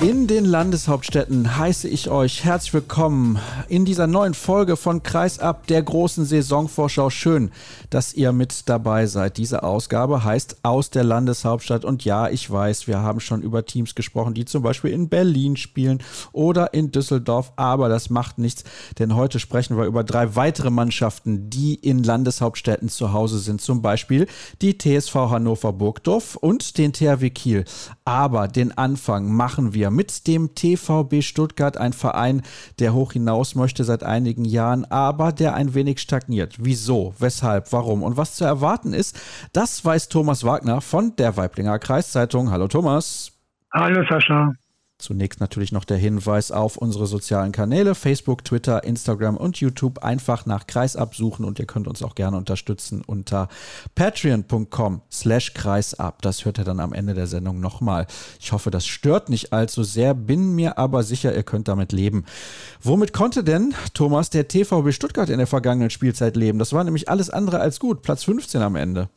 In den Landeshauptstädten heiße ich euch herzlich willkommen in dieser neuen Folge von Kreisab der großen Saisonvorschau. Schön, dass ihr mit dabei seid. Diese Ausgabe heißt aus der Landeshauptstadt. Und ja, ich weiß, wir haben schon über Teams gesprochen, die zum Beispiel in Berlin spielen oder in Düsseldorf. Aber das macht nichts, denn heute sprechen wir über drei weitere Mannschaften, die in Landeshauptstädten zu Hause sind. Zum Beispiel die TSV Hannover Burgdorf und den THW Kiel. Aber den Anfang machen wir mit dem TVB Stuttgart, ein Verein, der hoch hinaus möchte seit einigen Jahren, aber der ein wenig stagniert. Wieso, weshalb, warum und was zu erwarten ist, das weiß Thomas Wagner von der Weiblinger Kreiszeitung. Hallo Thomas. Hallo Sascha. Zunächst natürlich noch der Hinweis auf unsere sozialen Kanäle, Facebook, Twitter, Instagram und YouTube. Einfach nach Kreisab suchen und ihr könnt uns auch gerne unterstützen unter patreon.com slash kreisab. Das hört ihr dann am Ende der Sendung nochmal. Ich hoffe, das stört nicht allzu sehr, bin mir aber sicher, ihr könnt damit leben. Womit konnte denn, Thomas, der TVB Stuttgart in der vergangenen Spielzeit leben? Das war nämlich alles andere als gut. Platz 15 am Ende.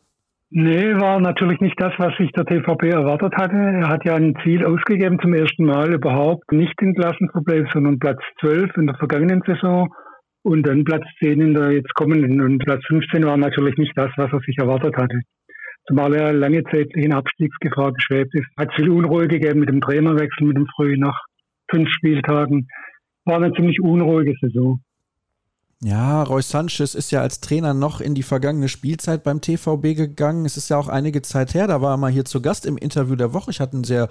Nee, war natürlich nicht das, was sich der TVP erwartet hatte. Er hat ja ein Ziel ausgegeben zum ersten Mal überhaupt, nicht den Klassenproblem, sondern Platz 12 in der vergangenen Saison und dann Platz 10 in der jetzt kommenden. Und Platz 15 war natürlich nicht das, was er sich erwartet hatte. Zumal er lange Zeit in Abstiegsgefahr geschwebt ist. Hat viel Unruhe gegeben mit dem Trainerwechsel, mit dem Früh nach fünf Spieltagen. War eine ziemlich unruhige Saison. Ja, Roy Sanchez ist ja als Trainer noch in die vergangene Spielzeit beim TVB gegangen. Es ist ja auch einige Zeit her, da war er mal hier zu Gast im Interview der Woche. Ich hatte einen sehr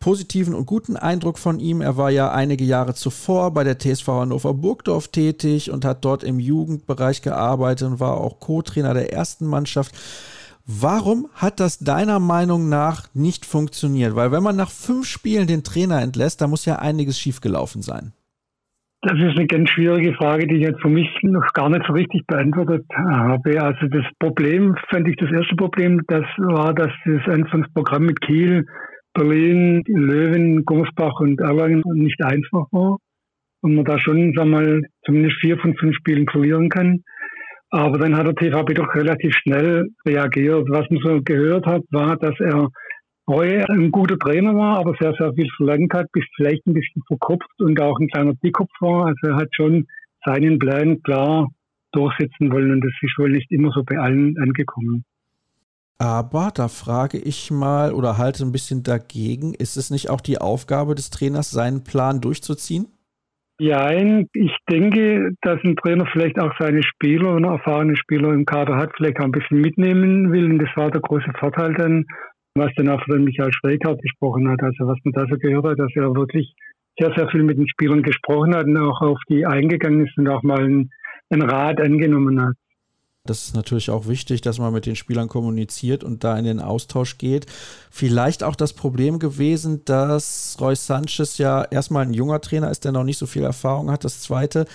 positiven und guten Eindruck von ihm. Er war ja einige Jahre zuvor bei der TSV Hannover Burgdorf tätig und hat dort im Jugendbereich gearbeitet und war auch Co-Trainer der ersten Mannschaft. Warum hat das deiner Meinung nach nicht funktioniert? Weil wenn man nach fünf Spielen den Trainer entlässt, da muss ja einiges schiefgelaufen sein. Das ist eine ganz schwierige Frage, die ich jetzt für mich noch gar nicht so richtig beantwortet habe. Also das Problem, fand ich das erste Problem, das war, dass das Anfangsprogramm mit Kiel, Berlin, Löwen, Gummersbach und Erlangen nicht einfach war. Und man da schon, sagen wir mal, zumindest vier von fünf Spielen verlieren kann. Aber dann hat der TVB doch relativ schnell reagiert. Was man so gehört hat, war, dass er Reue ein guter Trainer war, aber sehr, sehr viel verlangt hat, bis vielleicht ein bisschen verkopft und auch ein kleiner Dickkopf war. Also er hat schon seinen Plan klar durchsetzen wollen und das ist wohl nicht immer so bei allen angekommen. Aber da frage ich mal oder halte ein bisschen dagegen, ist es nicht auch die Aufgabe des Trainers, seinen Plan durchzuziehen? Ja, ich denke, dass ein Trainer vielleicht auch seine Spieler und erfahrene Spieler im Kader hat, vielleicht auch ein bisschen mitnehmen will. Und das war der große Vorteil dann was dann auch von Michael Schweigart gesprochen hat, also was man da so gehört hat, dass er wirklich sehr, sehr viel mit den Spielern gesprochen hat und auch auf die eingegangen ist und auch mal einen, einen Rat angenommen hat. Das ist natürlich auch wichtig, dass man mit den Spielern kommuniziert und da in den Austausch geht. Vielleicht auch das Problem gewesen, dass Roy Sanchez ja erstmal ein junger Trainer ist, der noch nicht so viel Erfahrung hat. Das zweite,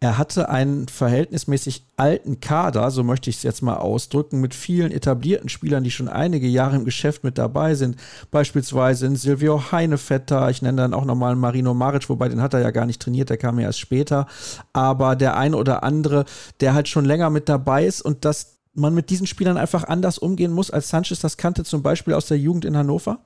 er hatte einen verhältnismäßig alten Kader, so möchte ich es jetzt mal ausdrücken, mit vielen etablierten Spielern, die schon einige Jahre im Geschäft mit dabei sind. Beispielsweise in Silvio Heinevetter, ich nenne dann auch nochmal Marino Maric, wobei den hat er ja gar nicht trainiert, der kam ja erst später. Aber der eine oder andere, der halt schon länger mit dabei ist und dass man mit diesen Spielern einfach anders umgehen muss, als Sanchez das kannte, zum Beispiel aus der Jugend in Hannover?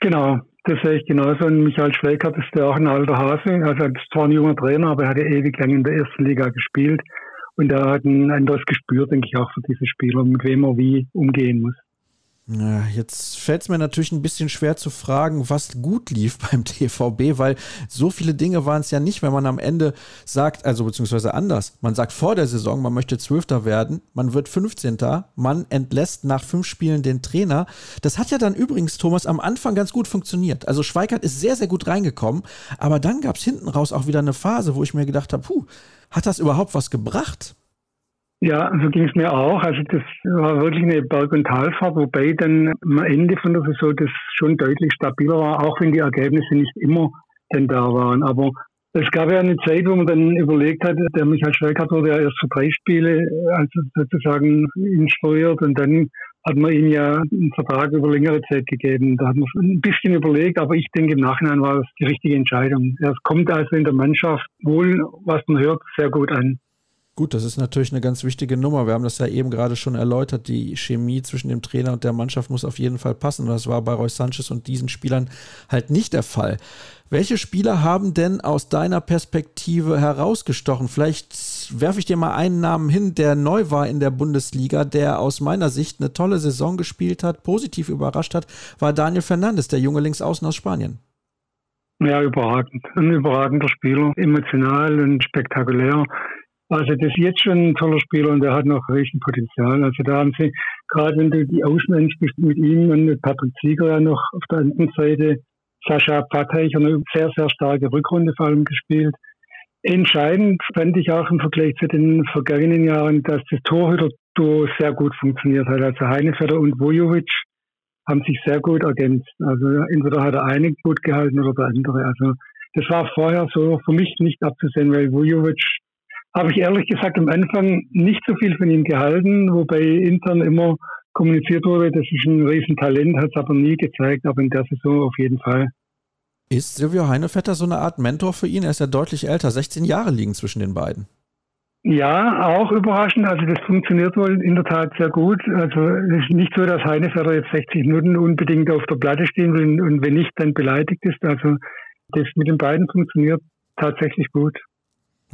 Genau, das sehe ich genauso. Und Michael Schweikert ist ja auch ein alter Hase. Also er ist zwar ein junger Trainer, aber er hat ja ewig lang in der ersten Liga gespielt. Und er hat ein anderes Gespür, denke ich, auch für diese Spieler, mit wem er wie umgehen muss. Jetzt fällt es mir natürlich ein bisschen schwer zu fragen, was gut lief beim TVB, weil so viele Dinge waren es ja nicht, wenn man am Ende sagt, also beziehungsweise anders, man sagt vor der Saison, man möchte Zwölfter werden, man wird 15. Man entlässt nach fünf Spielen den Trainer. Das hat ja dann übrigens, Thomas, am Anfang ganz gut funktioniert. Also Schweikert ist sehr, sehr gut reingekommen, aber dann gab es hinten raus auch wieder eine Phase, wo ich mir gedacht habe, puh, hat das überhaupt was gebracht? Ja, so ging es mir auch. Also das war wirklich eine Berg- und Talfahrt, wobei dann am Ende von der Saison das schon deutlich stabiler war, auch wenn die Ergebnisse nicht immer denn da waren. Aber Es gab ja eine Zeit, wo man dann überlegt hat, der Michael Schwelkart wurde ja erst für drei Spiele also sozusagen instruiert und dann hat man ihm ja einen Vertrag über längere Zeit gegeben. Da hat man ein bisschen überlegt, aber ich denke im Nachhinein war das die richtige Entscheidung. Es kommt also in der Mannschaft wohl, was man hört, sehr gut an. Gut, das ist natürlich eine ganz wichtige Nummer. Wir haben das ja eben gerade schon erläutert. Die Chemie zwischen dem Trainer und der Mannschaft muss auf jeden Fall passen. Und das war bei Roy Sanchez und diesen Spielern halt nicht der Fall. Welche Spieler haben denn aus deiner Perspektive herausgestochen? Vielleicht werfe ich dir mal einen Namen hin, der neu war in der Bundesliga, der aus meiner Sicht eine tolle Saison gespielt hat, positiv überrascht hat, war Daniel Fernandes, der junge Linksaußen aus Spanien. Ja, überragend. Ein überragender Spieler, emotional und spektakulär. Also das ist jetzt schon ein toller Spieler und der hat noch riesen Potenzial. Also da haben sie, gerade wenn du die Außenmensch bist mit ihm und mit Patrick Zieger ja noch auf der anderen Seite, Sascha Pateich eine sehr, sehr starke Rückrunde vor allem gespielt. Entscheidend fand ich auch im Vergleich zu den vergangenen Jahren, dass das Torhüter-Duo sehr gut funktioniert hat. Also Heinefelder und Vujovic haben sich sehr gut ergänzt. Also entweder hat der eine gut gehalten oder der andere. Also das war vorher so für mich nicht abzusehen, weil Vujovic habe ich ehrlich gesagt am Anfang nicht so viel von ihm gehalten, wobei intern immer kommuniziert wurde, das ist ein Riesentalent, hat es aber nie gezeigt, aber in der Saison auf jeden Fall. Ist Silvio Heinevetter so eine Art Mentor für ihn? Er ist ja deutlich älter, 16 Jahre liegen zwischen den beiden. Ja, auch überraschend. Also das funktioniert wohl in der Tat sehr gut. Also es ist nicht so, dass Heinevetter jetzt 60 Minuten unbedingt auf der Platte stehen will und wenn nicht, dann beleidigt ist. Also das mit den beiden funktioniert tatsächlich gut.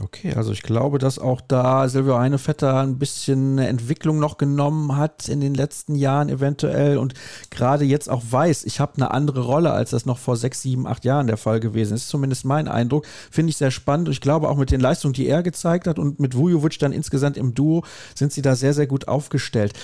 Okay, also ich glaube, dass auch da Silvio Heinevetter ein bisschen eine Entwicklung noch genommen hat in den letzten Jahren eventuell und gerade jetzt auch weiß, ich habe eine andere Rolle, als das noch vor sechs, sieben, acht Jahren der Fall gewesen ist. Zumindest mein Eindruck. Finde ich sehr spannend. Ich glaube auch mit den Leistungen, die er gezeigt hat und mit Vujovic dann insgesamt im Duo sind sie da sehr, sehr gut aufgestellt.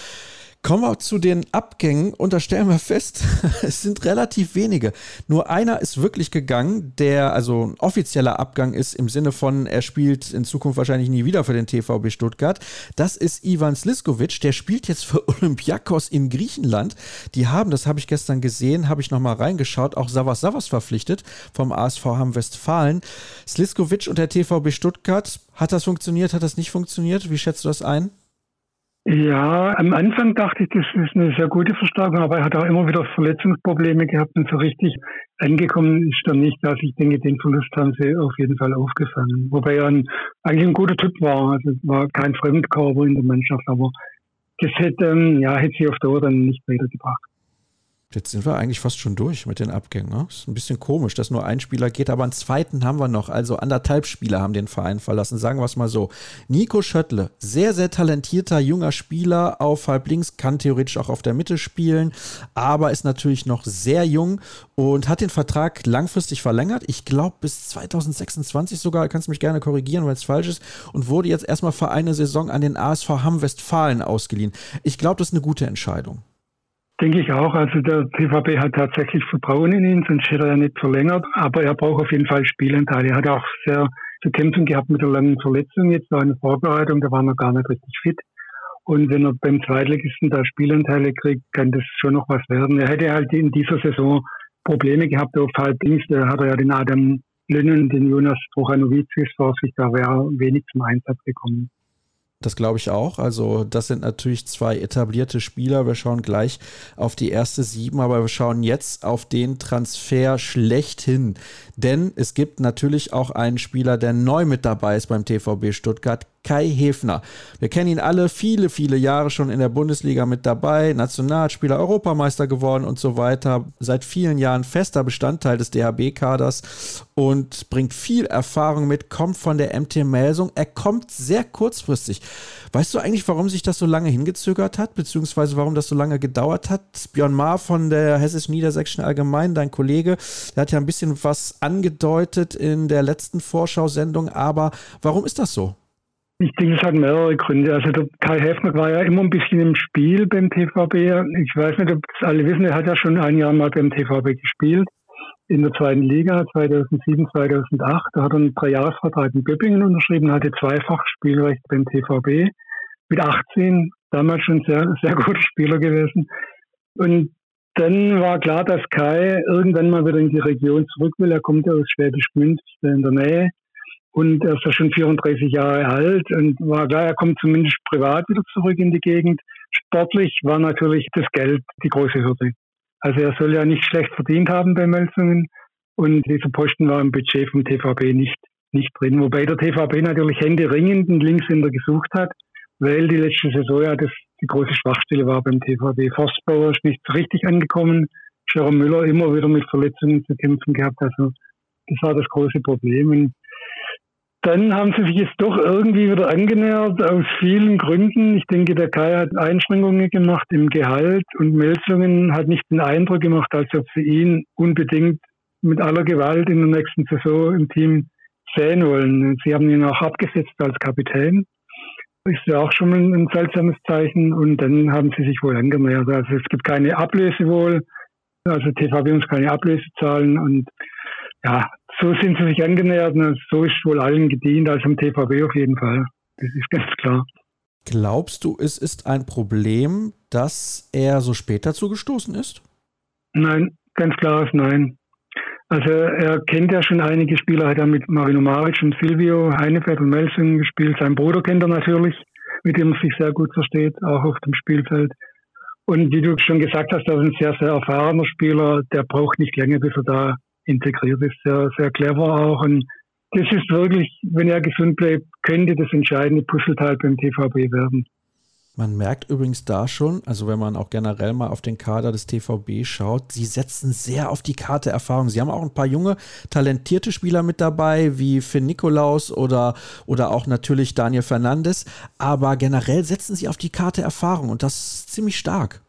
Kommen wir zu den Abgängen und da stellen wir fest, es sind relativ wenige. Nur einer ist wirklich gegangen, der also ein offizieller Abgang ist im Sinne von, er spielt in Zukunft wahrscheinlich nie wieder für den TVB Stuttgart. Das ist Ivan Sliskovic, der spielt jetzt für Olympiakos in Griechenland. Die haben, das habe ich gestern gesehen, habe ich nochmal reingeschaut, auch Savas Savas verpflichtet vom ASV Hamm Westfalen. Sliskovic und der TVB Stuttgart, hat das funktioniert, hat das nicht funktioniert? Wie schätzt du das ein? Ja, am Anfang dachte ich, das ist eine sehr gute Verstärkung, aber er hat auch immer wieder Verletzungsprobleme gehabt und so richtig angekommen ist er nicht. Also ich denke, den Verlust haben sie auf jeden Fall aufgefangen. Wobei er ein, eigentlich ein guter Typ war. Also war kein Fremdkörper in der Mannschaft, aber das hätte, ähm, ja, hätte sie auf Dauer dann nicht weitergebracht. Jetzt sind wir eigentlich fast schon durch mit den Abgängen. Ne? Ist ein bisschen komisch, dass nur ein Spieler geht, aber einen zweiten haben wir noch. Also anderthalb Spieler haben den Verein verlassen, sagen wir es mal so. Nico Schöttle, sehr, sehr talentierter junger Spieler auf halb links, kann theoretisch auch auf der Mitte spielen, aber ist natürlich noch sehr jung und hat den Vertrag langfristig verlängert. Ich glaube bis 2026 sogar, kannst mich gerne korrigieren, wenn es falsch ist, und wurde jetzt erstmal für eine Saison an den ASV Hamm Westfalen ausgeliehen. Ich glaube, das ist eine gute Entscheidung. Denke ich auch. Also der TVB hat tatsächlich Vertrauen in ihn, sonst hätte er nicht verlängert. Aber er braucht auf jeden Fall Spielanteile. Er hat auch sehr zu kämpfen gehabt mit der langen Verletzung. Jetzt war eine Vorbereitung, da war er gar nicht richtig fit. Und wenn er beim Zweitligisten da Spielanteile kriegt, kann das schon noch was werden. Er hätte halt in dieser Saison Probleme gehabt auf halb links. Da hat er ja den Adam Lünnen, den Jonas Trochanowicz vor sich, da wäre wenig zum Einsatz gekommen. Das glaube ich auch. Also das sind natürlich zwei etablierte Spieler. Wir schauen gleich auf die erste sieben, aber wir schauen jetzt auf den Transfer schlechthin. Denn es gibt natürlich auch einen Spieler, der neu mit dabei ist beim TVB Stuttgart. Kai Hefner. Wir kennen ihn alle, viele, viele Jahre schon in der Bundesliga mit dabei, Nationalspieler, Europameister geworden und so weiter. Seit vielen Jahren fester Bestandteil des DHB-Kaders und bringt viel Erfahrung mit, kommt von der MT Melsung. Er kommt sehr kurzfristig. Weißt du eigentlich, warum sich das so lange hingezögert hat, beziehungsweise warum das so lange gedauert hat? Björn Maar von der Hessisch-Niedersächsischen Allgemeinen, dein Kollege, der hat ja ein bisschen was angedeutet in der letzten Vorschau-Sendung, aber warum ist das so? Ich denke, es hat mehrere Gründe. Also der Kai Häfner war ja immer ein bisschen im Spiel beim TVB. Ich weiß nicht, ob das alle wissen, er hat ja schon ein Jahr mal beim TVB gespielt. In der zweiten Liga 2007, 2008. Da hat er einen Dreijahresvertrag in Göppingen unterschrieben, hatte zweifach Spielrecht beim TVB. Mit 18, damals schon sehr, sehr guter Spieler gewesen. Und dann war klar, dass Kai irgendwann mal wieder in die Region zurück will. Er kommt ja aus Schwäbisch Gmünd in der Nähe und er ist ja schon 34 Jahre alt und war klar, er kommt zumindest privat wieder zurück in die Gegend. Sportlich war natürlich das Geld die große Hürde. Also er soll ja nicht schlecht verdient haben bei Melsungen und dieser Posten war im Budget vom TVB nicht, nicht drin. Wobei der TVB natürlich händeringend einen Linkshänder gesucht hat, weil die letzte Saison ja das die große Schwachstelle war beim TVB. Forstbauer ist nicht so richtig angekommen. Jerome Müller immer wieder mit Verletzungen zu kämpfen gehabt. Also das war das große Problem. Und dann haben sie sich jetzt doch irgendwie wieder angenähert, aus vielen Gründen. Ich denke, der Kai hat Einschränkungen gemacht im Gehalt und Meldungen hat nicht den Eindruck gemacht, als ob sie ihn unbedingt mit aller Gewalt in der nächsten Saison im Team sehen wollen. Sie haben ihn auch abgesetzt als Kapitän. Ist ja auch schon ein, ein seltsames Zeichen. Und dann haben sie sich wohl angenähert. Also es gibt keine Ablöse wohl. Also TVB muss keine Ablöse zahlen. Und ja, so sind sie sich angenähert und so ist wohl allen gedient, also im TVB auf jeden Fall. Das ist ganz klar. Glaubst du, es ist ein Problem, dass er so spät dazu gestoßen ist? Nein, ganz klares Nein. Also er kennt ja schon einige Spieler, hat er mit Marino Maric und Silvio Heinefeld und Melsungen gespielt. Sein Bruder kennt er natürlich, mit dem er sich sehr gut versteht, auch auf dem Spielfeld. Und wie du schon gesagt hast, er ist ein sehr, sehr erfahrener Spieler, der braucht nicht länger, bis er da integriert ist, sehr, sehr clever auch. Und das ist wirklich, wenn er gesund bleibt, könnte das entscheidende Puzzleteil beim TVB werden. Man merkt übrigens da schon, also wenn man auch generell mal auf den Kader des TVB schaut, sie setzen sehr auf die Karte Erfahrung. Sie haben auch ein paar junge, talentierte Spieler mit dabei, wie Finn Nikolaus oder, oder auch natürlich Daniel Fernandes. Aber generell setzen sie auf die Karte Erfahrung und das ist ziemlich stark.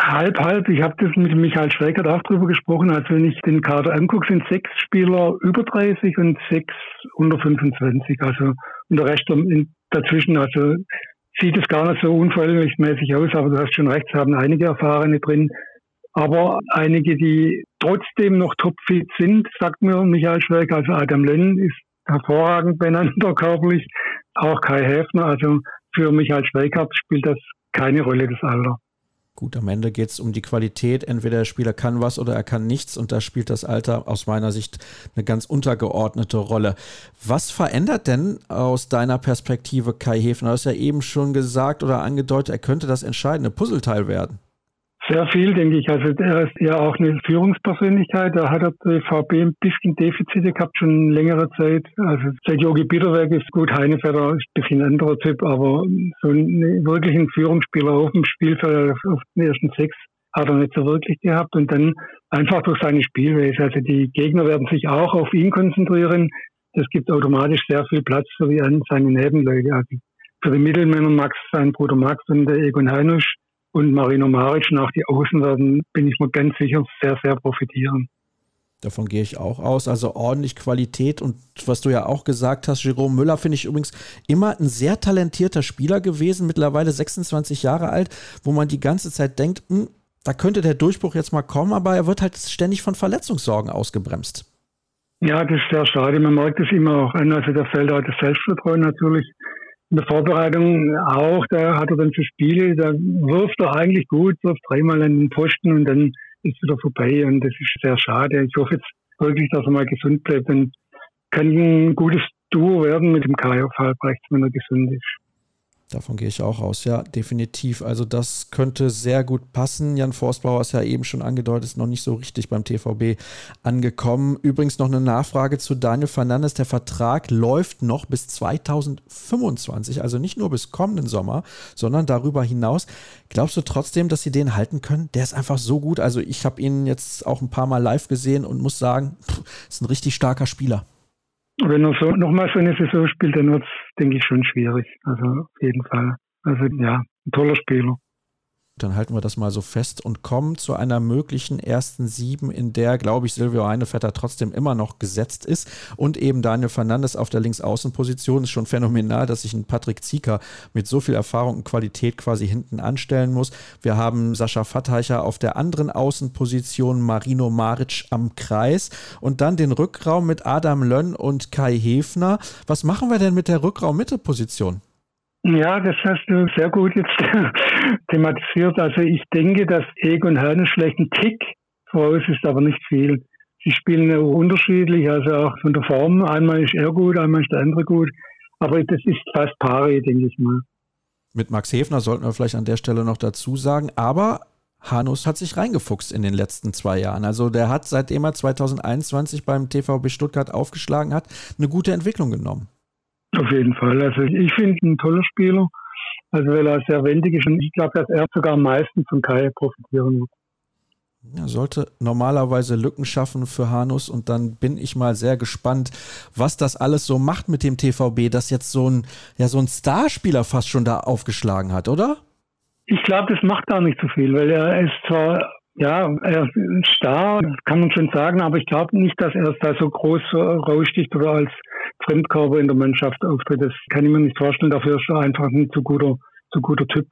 Halb, halb. Ich habe das mit Michael Schweigert auch drüber gesprochen. Also wenn ich den Kader angucke, sind sechs Spieler über 30 und sechs unter 25. Also und der Rest dazwischen. Also sieht es gar nicht so unverhältnismäßig aus, aber du hast schon recht, es haben einige Erfahrene drin. Aber einige, die trotzdem noch topfit sind, sagt mir Michael Schweigert. Also Adam Lenn ist hervorragend beieinander körperlich. Auch Kai Häfner. Also für Michael Schweigert spielt das keine Rolle, das Alter. Gut, am Ende geht es um die Qualität. Entweder der Spieler kann was oder er kann nichts und da spielt das Alter aus meiner Sicht eine ganz untergeordnete Rolle. Was verändert denn aus deiner Perspektive Kai Hefner? Du hast ja eben schon gesagt oder angedeutet, er könnte das entscheidende Puzzleteil werden. Sehr viel, denke ich. Also er ist ja auch eine Führungspersönlichkeit. Da hat der VB ein bisschen Defizite gehabt, schon längere Zeit. Also seit Jogi Bitterberg ist gut, Heinefelder ist ein bisschen ein anderer Typ, aber so einen wirklichen Führungsspieler auf dem Spielfeld, auf den ersten sechs, hat er nicht so wirklich gehabt. Und dann einfach durch seine Spielweise. Also die Gegner werden sich auch auf ihn konzentrieren. Das gibt automatisch sehr viel Platz für die, seine Nebenleute. Also für die Mittelmänner Max, sein Bruder Max und der Egon Heinusch und Marino Maric nach die Außen werden, bin ich mir ganz sicher, sehr, sehr profitieren. Davon gehe ich auch aus. Also ordentlich Qualität und was du ja auch gesagt hast, Jerome Müller finde ich übrigens immer ein sehr talentierter Spieler gewesen, mittlerweile 26 Jahre alt, wo man die ganze Zeit denkt, hm, da könnte der Durchbruch jetzt mal kommen, aber er wird halt ständig von Verletzungssorgen ausgebremst. Ja, das ist sehr schade. Man merkt es immer auch an. Also der fällt halt das Selbstvertrauen natürlich in der Vorbereitung auch, da hat er dann für Spiele, da wirft er eigentlich gut, wirft dreimal an den Posten und dann ist wieder vorbei und das ist sehr schade. Ich hoffe jetzt wirklich, dass er mal gesund bleibt und kann ein gutes Duo werden mit dem Kai auf Halbrechts, wenn er gesund ist. Davon gehe ich auch aus, ja, definitiv. Also das könnte sehr gut passen. Jan Forstbauer ist ja eben schon angedeutet, ist noch nicht so richtig beim TVB angekommen. Übrigens noch eine Nachfrage zu Daniel Fernandes. Der Vertrag läuft noch bis 2025, also nicht nur bis kommenden Sommer, sondern darüber hinaus. Glaubst du trotzdem, dass sie den halten können? Der ist einfach so gut. Also ich habe ihn jetzt auch ein paar Mal live gesehen und muss sagen, pff, ist ein richtig starker Spieler. Wenn er so nochmal so eine Saison spielt, dann wird es, denke ich, schon schwierig. Also auf jeden Fall. Also ja, ein toller Spieler. Dann halten wir das mal so fest und kommen zu einer möglichen ersten Sieben, in der, glaube ich, Silvio Heinevetter trotzdem immer noch gesetzt ist. Und eben Daniel Fernandes auf der Linksaußenposition ist schon phänomenal, dass sich ein Patrick Zieker mit so viel Erfahrung und Qualität quasi hinten anstellen muss. Wir haben Sascha Fatteicher auf der anderen Außenposition, Marino Maric am Kreis und dann den Rückraum mit Adam Lönn und Kai Hefner. Was machen wir denn mit der Rückraum-Mitte-Position? Ja, das hast du sehr gut jetzt thematisiert. Also ich denke, dass Egon Herne schlecht einen Tick voraus ist, aber nicht viel. Sie spielen unterschiedlich, also auch von der Form. Einmal ist er gut, einmal ist der andere gut. Aber das ist fast pari, denke ich mal. Mit Max Hefner sollten wir vielleicht an der Stelle noch dazu sagen. Aber Hanus hat sich reingefuchst in den letzten zwei Jahren. Also der hat, seitdem er 2021 beim TVB Stuttgart aufgeschlagen hat, eine gute Entwicklung genommen. Auf jeden Fall. Also ich finde ihn ein toller Spieler. Also weil er sehr wendig ist und ich glaube, dass er sogar am meisten von Kai profitieren wird. Er sollte normalerweise Lücken schaffen für Hanus und dann bin ich mal sehr gespannt, was das alles so macht mit dem TVB, das jetzt so ein, ja, so ein Starspieler fast schon da aufgeschlagen hat, oder? Ich glaube, das macht gar nicht so viel, weil er ist zwar, ja, er ist Star, kann man schon sagen, aber ich glaube nicht, dass er da so groß raussticht oder als Fremdkörper in der Mannschaft auftritt. Das kann ich mir nicht vorstellen. Dafür ist er einfach ein zu guter, zu guter Typ.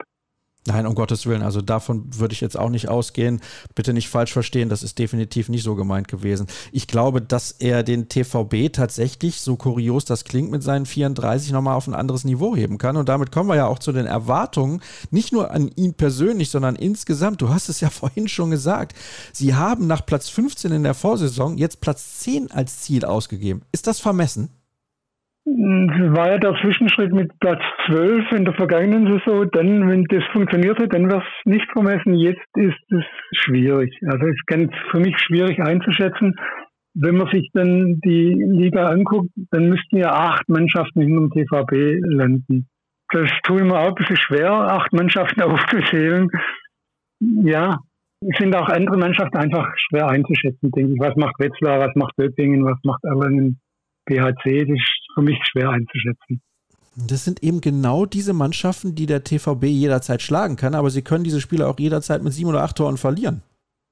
Nein, um Gottes Willen, also davon würde ich jetzt auch nicht ausgehen. Bitte nicht falsch verstehen, das ist definitiv nicht so gemeint gewesen. Ich glaube, dass er den TVB tatsächlich, so kurios das klingt, mit seinen 34 nochmal auf ein anderes Niveau heben kann. Und damit kommen wir ja auch zu den Erwartungen, nicht nur an ihn persönlich, sondern insgesamt. Du hast es ja vorhin schon gesagt. Sie haben nach Platz 15 in der Vorsaison jetzt Platz 10 als Ziel ausgegeben. Ist das vermessen? War ja der Zwischenschritt mit Platz 12 in der vergangenen Saison. Dann, wenn das funktioniert hat, dann wäre es nicht vermessen. Jetzt ist es schwierig. Also es ist ganz für mich schwierig einzuschätzen. Wenn man sich dann die Liga anguckt, dann müssten ja acht Mannschaften in dem TVB landen. Das tut mir auch ein bisschen schwer, acht Mannschaften aufzuzählen. Ja, sind auch andere Mannschaften einfach schwer einzuschätzen, denke ich. Was macht Wetzlar, was macht Böppingen, was macht Erlangen, BHC? Das ist für mich schwer einzuschätzen. Das sind eben genau diese Mannschaften, die der TVB jederzeit schlagen kann, aber sie können diese Spiele auch jederzeit mit sieben oder acht Toren verlieren.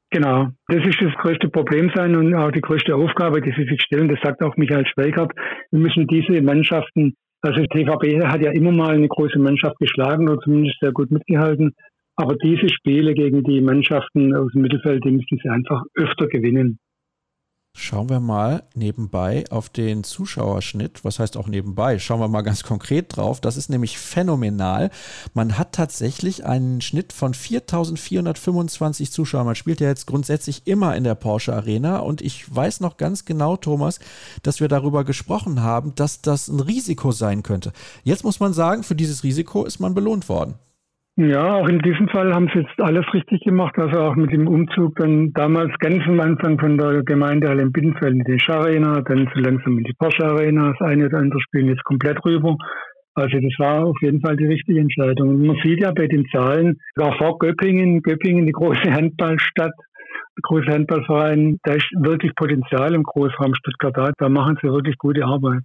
Genau, das ist das größte Problem sein und auch die größte Aufgabe, die sie sich stellen. Das sagt auch Michael Schweigert. Wir müssen diese Mannschaften, also der TVB hat ja immer mal eine große Mannschaft geschlagen oder zumindest sehr gut mitgehalten. Aber diese Spiele gegen die Mannschaften aus dem Mittelfeld, die müssen sie einfach öfter gewinnen. Schauen wir mal nebenbei auf den Zuschauerschnitt. Was heißt auch nebenbei? Schauen wir mal ganz konkret drauf. Das ist nämlich phänomenal. Man hat tatsächlich einen Schnitt von 4425 Zuschauern. Man spielt ja jetzt grundsätzlich immer in der Porsche Arena und ich weiß noch ganz genau, Thomas, dass wir darüber gesprochen haben, dass das ein Risiko sein könnte. Jetzt muss man sagen, für dieses Risiko ist man belohnt worden. Ja, auch in diesem Fall haben sie jetzt alles richtig gemacht. Also auch mit dem Umzug dann damals ganz am Anfang von der Gemeindehalle in Bittenfeld in die Scharena, dann so langsam in die Porsche Arena, das eine oder andere spielen jetzt komplett rüber. Also das war auf jeden Fall die richtige Entscheidung. Und man sieht ja bei den Zahlen, auch vor Göppingen, Göppingen, die große Handballstadt, der große Handballverein, da ist wirklich Potenzial im Großraum Stuttgart da. Da machen sie wirklich gute Arbeit.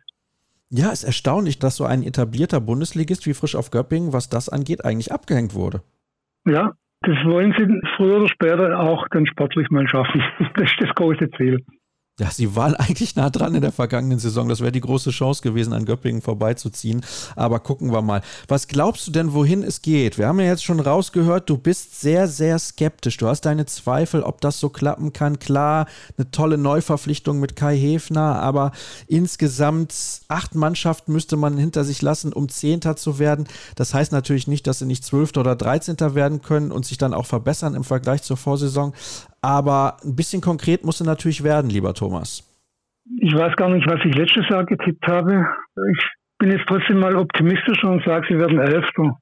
Ja, ist erstaunlich, dass so ein etablierter Bundesligist wie Frisch auf Göppingen, was das angeht, eigentlich abgehängt wurde. Ja, das wollen sie früher oder später auch dann sportlich mal schaffen. Das ist das große Ziel. Ja, sie waren eigentlich nah dran in der vergangenen Saison. Das wäre die große Chance gewesen, an Göppingen vorbeizuziehen. Aber gucken wir mal. Was glaubst du denn, wohin es geht? Wir haben ja jetzt schon rausgehört, du bist sehr, sehr skeptisch. Du hast deine Zweifel, ob das so klappen kann. Klar, eine tolle Neuverpflichtung mit Kai Hefner, aber insgesamt acht Mannschaften müsste man hinter sich lassen, um Zehnter zu werden. Das heißt natürlich nicht, dass sie nicht Zwölfter oder Dreizehnter werden können und sich dann auch verbessern im Vergleich zur Vorsaison. Aber ein bisschen konkret musste natürlich werden, lieber Thomas. Ich weiß gar nicht, was ich letztes Jahr getippt habe. Ich bin jetzt trotzdem mal optimistischer und sage, sie werden Elfter.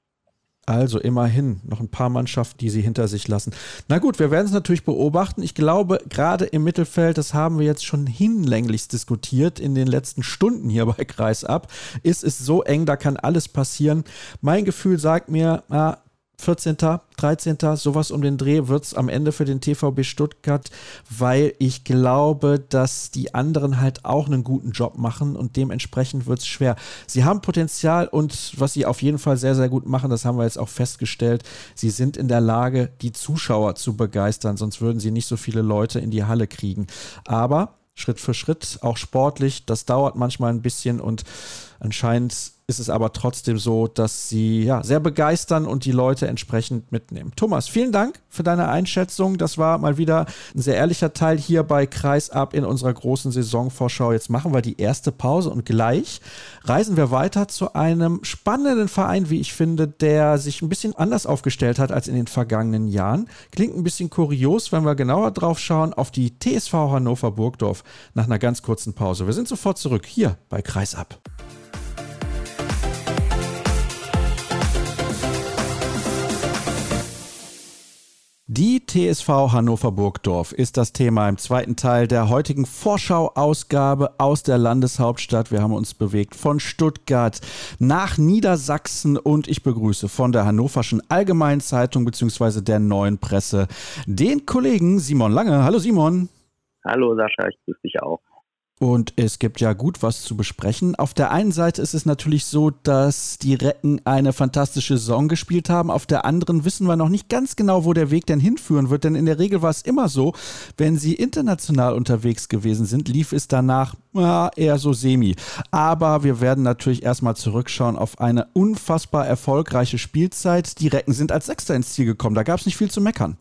Also immerhin noch ein paar Mannschaften, die sie hinter sich lassen. Na gut, wir werden es natürlich beobachten. Ich glaube, gerade im Mittelfeld, das haben wir jetzt schon hinlänglichst diskutiert in den letzten Stunden hier bei Kreisab, ist es so eng, da kann alles passieren. Mein Gefühl sagt mir, ah, 14., 13., sowas um den Dreh wird es am Ende für den TVB Stuttgart, weil ich glaube, dass die anderen halt auch einen guten Job machen und dementsprechend wird es schwer. Sie haben Potenzial und was sie auf jeden Fall sehr, sehr gut machen, das haben wir jetzt auch festgestellt, sie sind in der Lage, die Zuschauer zu begeistern, sonst würden sie nicht so viele Leute in die Halle kriegen. Aber Schritt für Schritt, auch sportlich, das dauert manchmal ein bisschen und anscheinend ist es aber trotzdem so, dass sie ja, sehr begeistern und die Leute entsprechend mitnehmen. Thomas, vielen Dank für deine Einschätzung. Das war mal wieder ein sehr ehrlicher Teil hier bei Kreisab in unserer großen Saisonvorschau. Jetzt machen wir die erste Pause und gleich reisen wir weiter zu einem spannenden Verein, wie ich finde, der sich ein bisschen anders aufgestellt hat als in den vergangenen Jahren. Klingt ein bisschen kurios, wenn wir genauer drauf schauen, auf die TSV Hannover Burgdorf nach einer ganz kurzen Pause. Wir sind sofort zurück hier bei Kreisab. Die TSV Hannover Burgdorf ist das Thema im zweiten Teil der heutigen Vorschau-Ausgabe aus der Landeshauptstadt. Wir haben uns bewegt von Stuttgart nach Niedersachsen und ich begrüße von der Hannoverschen Allgemeinen Zeitung bzw. der Neuen Presse den Kollegen Simon Lange. Hallo Simon. Hallo Sascha, ich grüße dich auch. Und es gibt ja gut was zu besprechen. Auf der einen Seite ist es natürlich so, dass die Recken eine fantastische Saison gespielt haben. Auf der anderen wissen wir noch nicht ganz genau, wo der Weg denn hinführen wird. Denn in der Regel war es immer so, wenn sie international unterwegs gewesen sind, lief es danach ja, eher so semi. Aber wir werden natürlich erstmal zurückschauen auf eine unfassbar erfolgreiche Spielzeit. Die Recken sind als Sechster ins Ziel gekommen. Da gab es nicht viel zu meckern.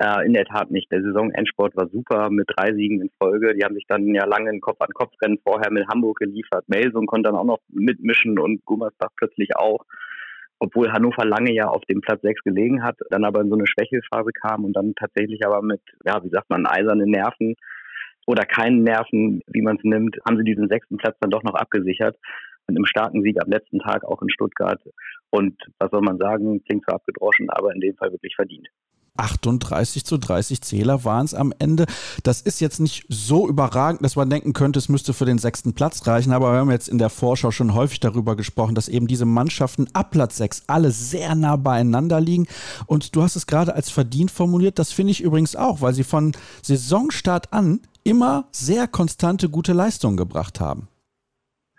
Äh, in der Tat nicht. Der Saisonendsport war super mit drei Siegen in Folge. Die haben sich dann ja lange ein Kopf-an-Kopf-Rennen vorher mit Hamburg geliefert. Melsung konnte dann auch noch mitmischen und Gummersbach plötzlich auch. Obwohl Hannover lange ja auf dem Platz 6 gelegen hat, dann aber in so eine Schwächephase kam und dann tatsächlich aber mit, ja, wie sagt man, eisernen Nerven oder keinen Nerven, wie man es nimmt, haben sie diesen sechsten Platz dann doch noch abgesichert. Und im starken Sieg am letzten Tag auch in Stuttgart. Und was soll man sagen, klingt zwar abgedroschen, aber in dem Fall wirklich verdient. 38 zu 30 Zähler waren es am Ende. Das ist jetzt nicht so überragend, dass man denken könnte, es müsste für den sechsten Platz reichen. Aber wir haben jetzt in der Vorschau schon häufig darüber gesprochen, dass eben diese Mannschaften ab Platz 6 alle sehr nah beieinander liegen. Und du hast es gerade als verdient formuliert. Das finde ich übrigens auch, weil sie von Saisonstart an immer sehr konstante gute Leistungen gebracht haben.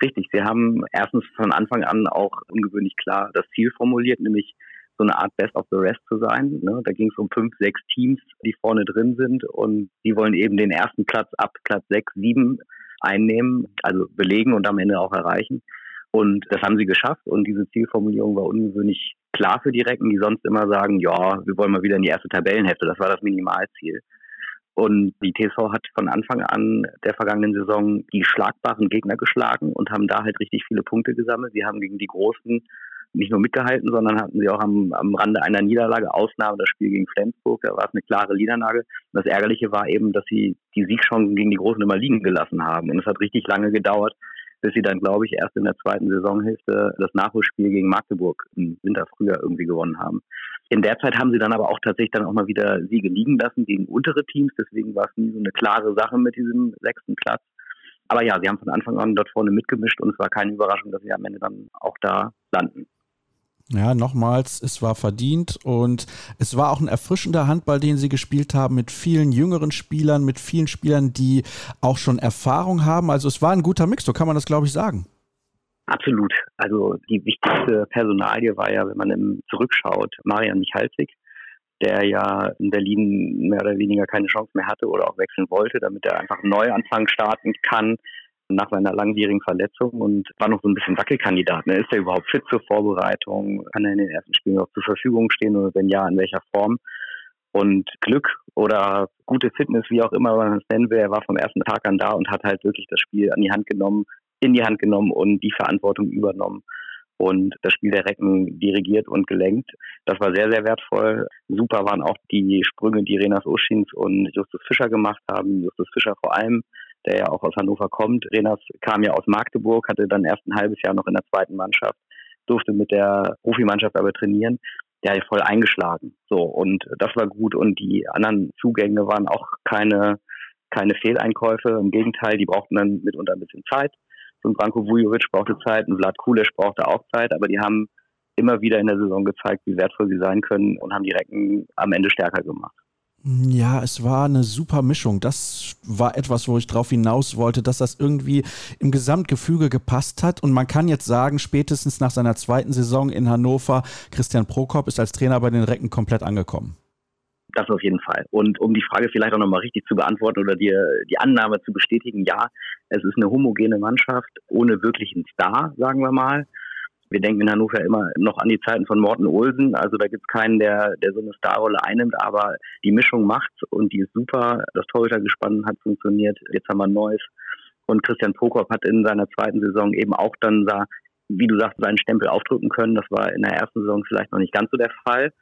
Richtig, sie haben erstens von Anfang an auch ungewöhnlich klar das Ziel formuliert, nämlich so eine Art Best of the Rest zu sein. Ne? Da ging es um fünf, sechs Teams, die vorne drin sind und die wollen eben den ersten Platz ab Platz sechs, sieben einnehmen, also belegen und am Ende auch erreichen. Und das haben sie geschafft und diese Zielformulierung war ungewöhnlich klar für die Recken, die sonst immer sagen, ja, wir wollen mal wieder in die erste Tabellenhälfte. Das war das Minimalziel. Und die TSV hat von Anfang an der vergangenen Saison die schlagbaren Gegner geschlagen und haben da halt richtig viele Punkte gesammelt. Sie haben gegen die Großen nicht nur mitgehalten, sondern hatten sie auch am, am Rande einer Niederlage, Ausnahme das Spiel gegen Flensburg, da war es eine klare Niederlage. Das Ärgerliche war eben, dass sie die Siegchancen gegen die Großen immer liegen gelassen haben. Und es hat richtig lange gedauert, bis sie dann, glaube ich, erst in der zweiten Saisonhälfte das Nachholspiel gegen Magdeburg im Winter früher irgendwie gewonnen haben. In der Zeit haben sie dann aber auch tatsächlich dann auch mal wieder Siege liegen lassen gegen untere Teams. Deswegen war es nie so eine klare Sache mit diesem sechsten Platz. Aber ja, sie haben von Anfang an dort vorne mitgemischt und es war keine Überraschung, dass sie am Ende dann auch da landen. Ja, nochmals, es war verdient und es war auch ein erfrischender Handball, den sie gespielt haben mit vielen jüngeren Spielern, mit vielen Spielern, die auch schon Erfahrung haben. Also es war ein guter Mix, so kann man das, glaube ich, sagen. Absolut. Also die wichtigste Personalie war ja, wenn man zurückschaut, Marian Michalzig, der ja in Berlin mehr oder weniger keine Chance mehr hatte oder auch wechseln wollte, damit er einfach einen Neuanfang starten kann nach seiner langwierigen Verletzung und war noch so ein bisschen Wackelkandidat. Ne? Ist er überhaupt fit zur Vorbereitung? Kann er in den ersten Spielen noch zur Verfügung stehen oder wenn ja, in welcher Form? Und Glück oder gute Fitness, wie auch immer man es nennen will, er war vom ersten Tag an da und hat halt wirklich das Spiel an die Hand genommen, in die Hand genommen und die Verantwortung übernommen und das Spiel der Recken dirigiert und gelenkt. Das war sehr, sehr wertvoll. Super waren auch die Sprünge, die Renas Oschins und Justus Fischer gemacht haben. Justus Fischer vor allem der ja auch aus Hannover kommt. Renas kam ja aus Magdeburg, hatte dann erst ein halbes Jahr noch in der zweiten Mannschaft, durfte mit der Profimannschaft aber trainieren. Der hat voll eingeschlagen. So, und das war gut. Und die anderen Zugänge waren auch keine, keine Fehleinkäufe. Im Gegenteil, die brauchten dann mitunter ein bisschen Zeit. So ein Branko Vujovic brauchte Zeit, ein Vlad Kulic brauchte auch Zeit, aber die haben immer wieder in der Saison gezeigt, wie wertvoll sie sein können und haben die Recken am Ende stärker gemacht. Ja, es war eine super Mischung. Das war etwas, wo ich drauf hinaus wollte, dass das irgendwie im Gesamtgefüge gepasst hat. Und man kann jetzt sagen, spätestens nach seiner zweiten Saison in Hannover, Christian Prokop ist als Trainer bei den Recken komplett angekommen. Das auf jeden Fall. Und um die Frage vielleicht auch nochmal richtig zu beantworten oder dir die Annahme zu bestätigen, ja, es ist eine homogene Mannschaft ohne wirklichen Star, sagen wir mal. Wir denken in Hannover immer noch an die Zeiten von Morten Olsen. Also da gibt es keinen, der, der so eine Starrolle einnimmt, aber die Mischung macht's und die ist super. Das Torhütergespann hat funktioniert. Jetzt haben wir ein neues. Und Christian Prokop hat in seiner zweiten Saison eben auch dann da, wie du sagst, seinen Stempel aufdrücken können. Das war in der ersten Saison vielleicht noch nicht ganz so der Fall.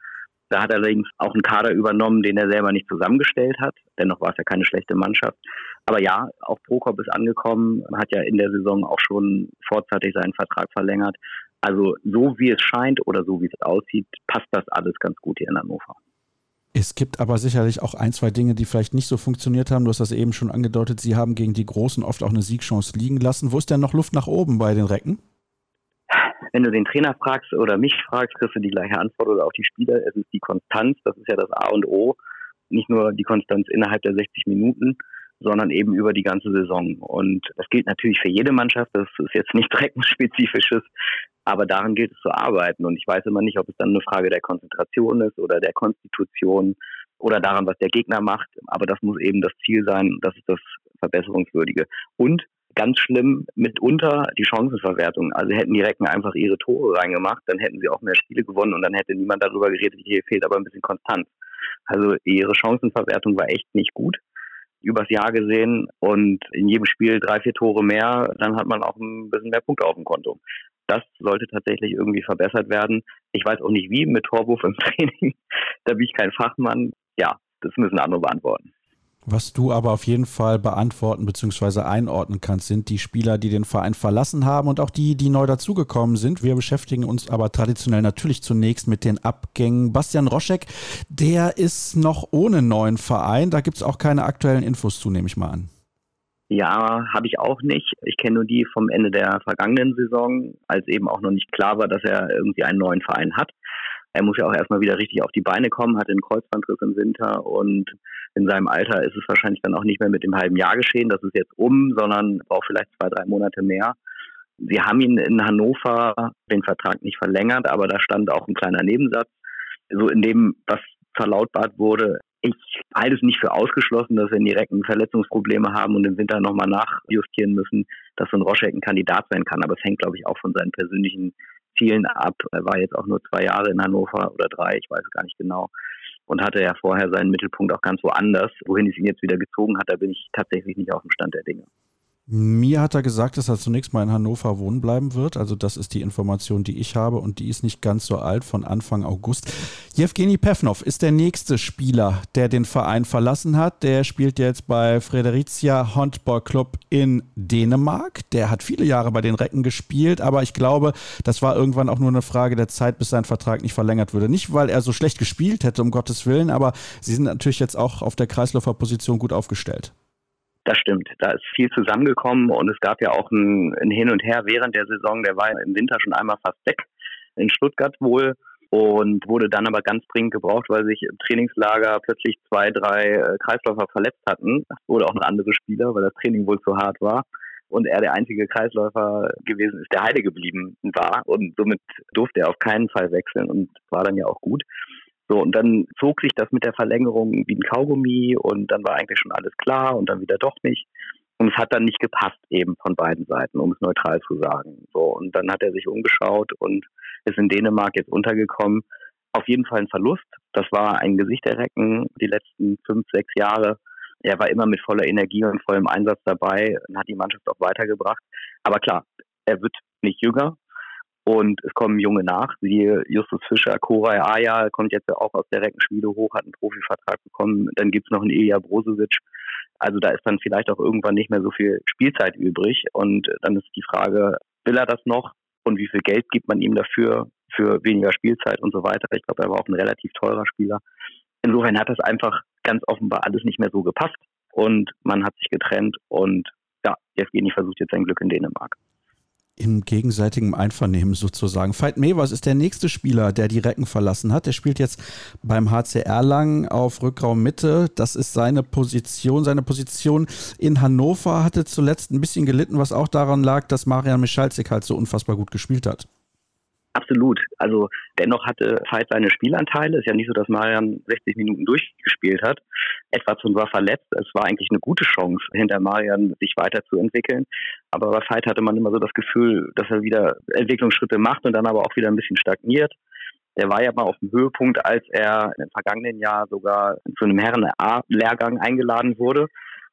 Da hat er allerdings auch einen Kader übernommen, den er selber nicht zusammengestellt hat. Dennoch war es ja keine schlechte Mannschaft. Aber ja, auch Prokop ist angekommen, hat ja in der Saison auch schon vorzeitig seinen Vertrag verlängert. Also so wie es scheint oder so wie es aussieht, passt das alles ganz gut hier in Hannover. Es gibt aber sicherlich auch ein, zwei Dinge, die vielleicht nicht so funktioniert haben. Du hast das eben schon angedeutet. Sie haben gegen die Großen oft auch eine Siegchance liegen lassen. Wo ist denn noch Luft nach oben bei den Recken? Wenn du den Trainer fragst oder mich fragst, kriegst du die gleiche Antwort oder auch die Spieler. Es ist die Konstanz. Das ist ja das A und O. Nicht nur die Konstanz innerhalb der 60 Minuten, sondern eben über die ganze Saison. Und das gilt natürlich für jede Mannschaft. Das ist jetzt nicht reckenspezifisches, aber daran gilt es zu arbeiten. Und ich weiß immer nicht, ob es dann eine Frage der Konzentration ist oder der Konstitution oder daran, was der Gegner macht. Aber das muss eben das Ziel sein. Das ist das Verbesserungswürdige. Und ganz schlimm mitunter die Chancenverwertung. Also hätten die Recken einfach ihre Tore reingemacht, dann hätten sie auch mehr Spiele gewonnen und dann hätte niemand darüber geredet, hier fehlt aber ein bisschen Konstanz. Also ihre Chancenverwertung war echt nicht gut übers Jahr gesehen und in jedem Spiel drei, vier Tore mehr, dann hat man auch ein bisschen mehr Punkte auf dem Konto. Das sollte tatsächlich irgendwie verbessert werden. Ich weiß auch nicht wie mit Torwurf im Training. da bin ich kein Fachmann. Ja, das müssen andere beantworten. Was du aber auf jeden Fall beantworten bzw. einordnen kannst, sind die Spieler, die den Verein verlassen haben und auch die, die neu dazugekommen sind. Wir beschäftigen uns aber traditionell natürlich zunächst mit den Abgängen. Bastian Roschek, der ist noch ohne neuen Verein. Da gibt es auch keine aktuellen Infos zu, nehme ich mal an. Ja, habe ich auch nicht. Ich kenne nur die vom Ende der vergangenen Saison, als eben auch noch nicht klar war, dass er irgendwie einen neuen Verein hat. Er muss ja auch erstmal wieder richtig auf die Beine kommen, hat den Kreuzbandriss im Winter und in seinem Alter ist es wahrscheinlich dann auch nicht mehr mit dem halben Jahr geschehen, das ist jetzt um, sondern braucht vielleicht zwei, drei Monate mehr. Sie haben ihn in Hannover den Vertrag nicht verlängert, aber da stand auch ein kleiner Nebensatz. So in dem, was verlautbart wurde, ich halte es nicht für ausgeschlossen, dass wenn die Recken Verletzungsprobleme haben und im Winter nochmal nachjustieren müssen, dass so ein Roschek ein Kandidat sein kann. Aber es hängt, glaube ich, auch von seinen persönlichen Zielen ab. Er war jetzt auch nur zwei Jahre in Hannover oder drei, ich weiß gar nicht genau. Und hatte ja vorher seinen Mittelpunkt auch ganz woanders. Wohin es ihn jetzt wieder gezogen hat, da bin ich tatsächlich nicht auf dem Stand der Dinge. Mir hat er gesagt, dass er zunächst mal in Hannover wohnen bleiben wird. Also das ist die Information, die ich habe und die ist nicht ganz so alt von Anfang August. Jewgeni Pevnov ist der nächste Spieler, der den Verein verlassen hat. Der spielt jetzt bei Fredericia Handball Club in Dänemark. Der hat viele Jahre bei den Recken gespielt, aber ich glaube, das war irgendwann auch nur eine Frage der Zeit, bis sein Vertrag nicht verlängert würde. Nicht, weil er so schlecht gespielt hätte, um Gottes Willen, aber sie sind natürlich jetzt auch auf der Kreisläufer Position gut aufgestellt. Das stimmt. Da ist viel zusammengekommen und es gab ja auch ein, ein Hin und Her während der Saison. Der war im Winter schon einmal fast weg in Stuttgart wohl und wurde dann aber ganz dringend gebraucht, weil sich im Trainingslager plötzlich zwei, drei äh, Kreisläufer verletzt hatten oder auch noch andere Spieler, weil das Training wohl zu hart war und er der einzige Kreisläufer gewesen ist, der heile geblieben war und somit durfte er auf keinen Fall wechseln und war dann ja auch gut. So, und dann zog sich das mit der Verlängerung wie ein Kaugummi und dann war eigentlich schon alles klar und dann wieder doch nicht. Und es hat dann nicht gepasst eben von beiden Seiten, um es neutral zu sagen. So, und dann hat er sich umgeschaut und ist in Dänemark jetzt untergekommen. Auf jeden Fall ein Verlust. Das war ein Gesicht der Recken die letzten fünf, sechs Jahre. Er war immer mit voller Energie und vollem Einsatz dabei und hat die Mannschaft auch weitergebracht. Aber klar, er wird nicht jünger, und es kommen junge nach, wie Justus Fischer, Koray Aya kommt jetzt auch aus der Reckenschmiede hoch, hat einen Profivertrag bekommen. Dann gibt's noch einen Ilya Brozovic. Also da ist dann vielleicht auch irgendwann nicht mehr so viel Spielzeit übrig. Und dann ist die Frage, will er das noch? Und wie viel Geld gibt man ihm dafür, für weniger Spielzeit und so weiter? Ich glaube, er war auch ein relativ teurer Spieler. Insofern hat das einfach ganz offenbar alles nicht mehr so gepasst. Und man hat sich getrennt und ja, Evgeny versucht jetzt sein Glück in Dänemark im gegenseitigen Einvernehmen sozusagen. Veit Mevers ist der nächste Spieler, der die Recken verlassen hat. Der spielt jetzt beim HCR Lang auf Rückraum Mitte. Das ist seine Position. Seine Position in Hannover hatte zuletzt ein bisschen gelitten, was auch daran lag, dass Marian Michalzik halt so unfassbar gut gespielt hat. Absolut. Also dennoch hatte Veit seine Spielanteile. Ist ja nicht so, dass Marian 60 Minuten durchgespielt hat. Edwardson war verletzt. Es war eigentlich eine gute Chance, hinter Marian sich weiterzuentwickeln. Aber bei Veit hatte man immer so das Gefühl, dass er wieder Entwicklungsschritte macht und dann aber auch wieder ein bisschen stagniert. Der war ja mal auf dem Höhepunkt, als er im vergangenen Jahr sogar zu einem Herren-A-Lehrgang eingeladen wurde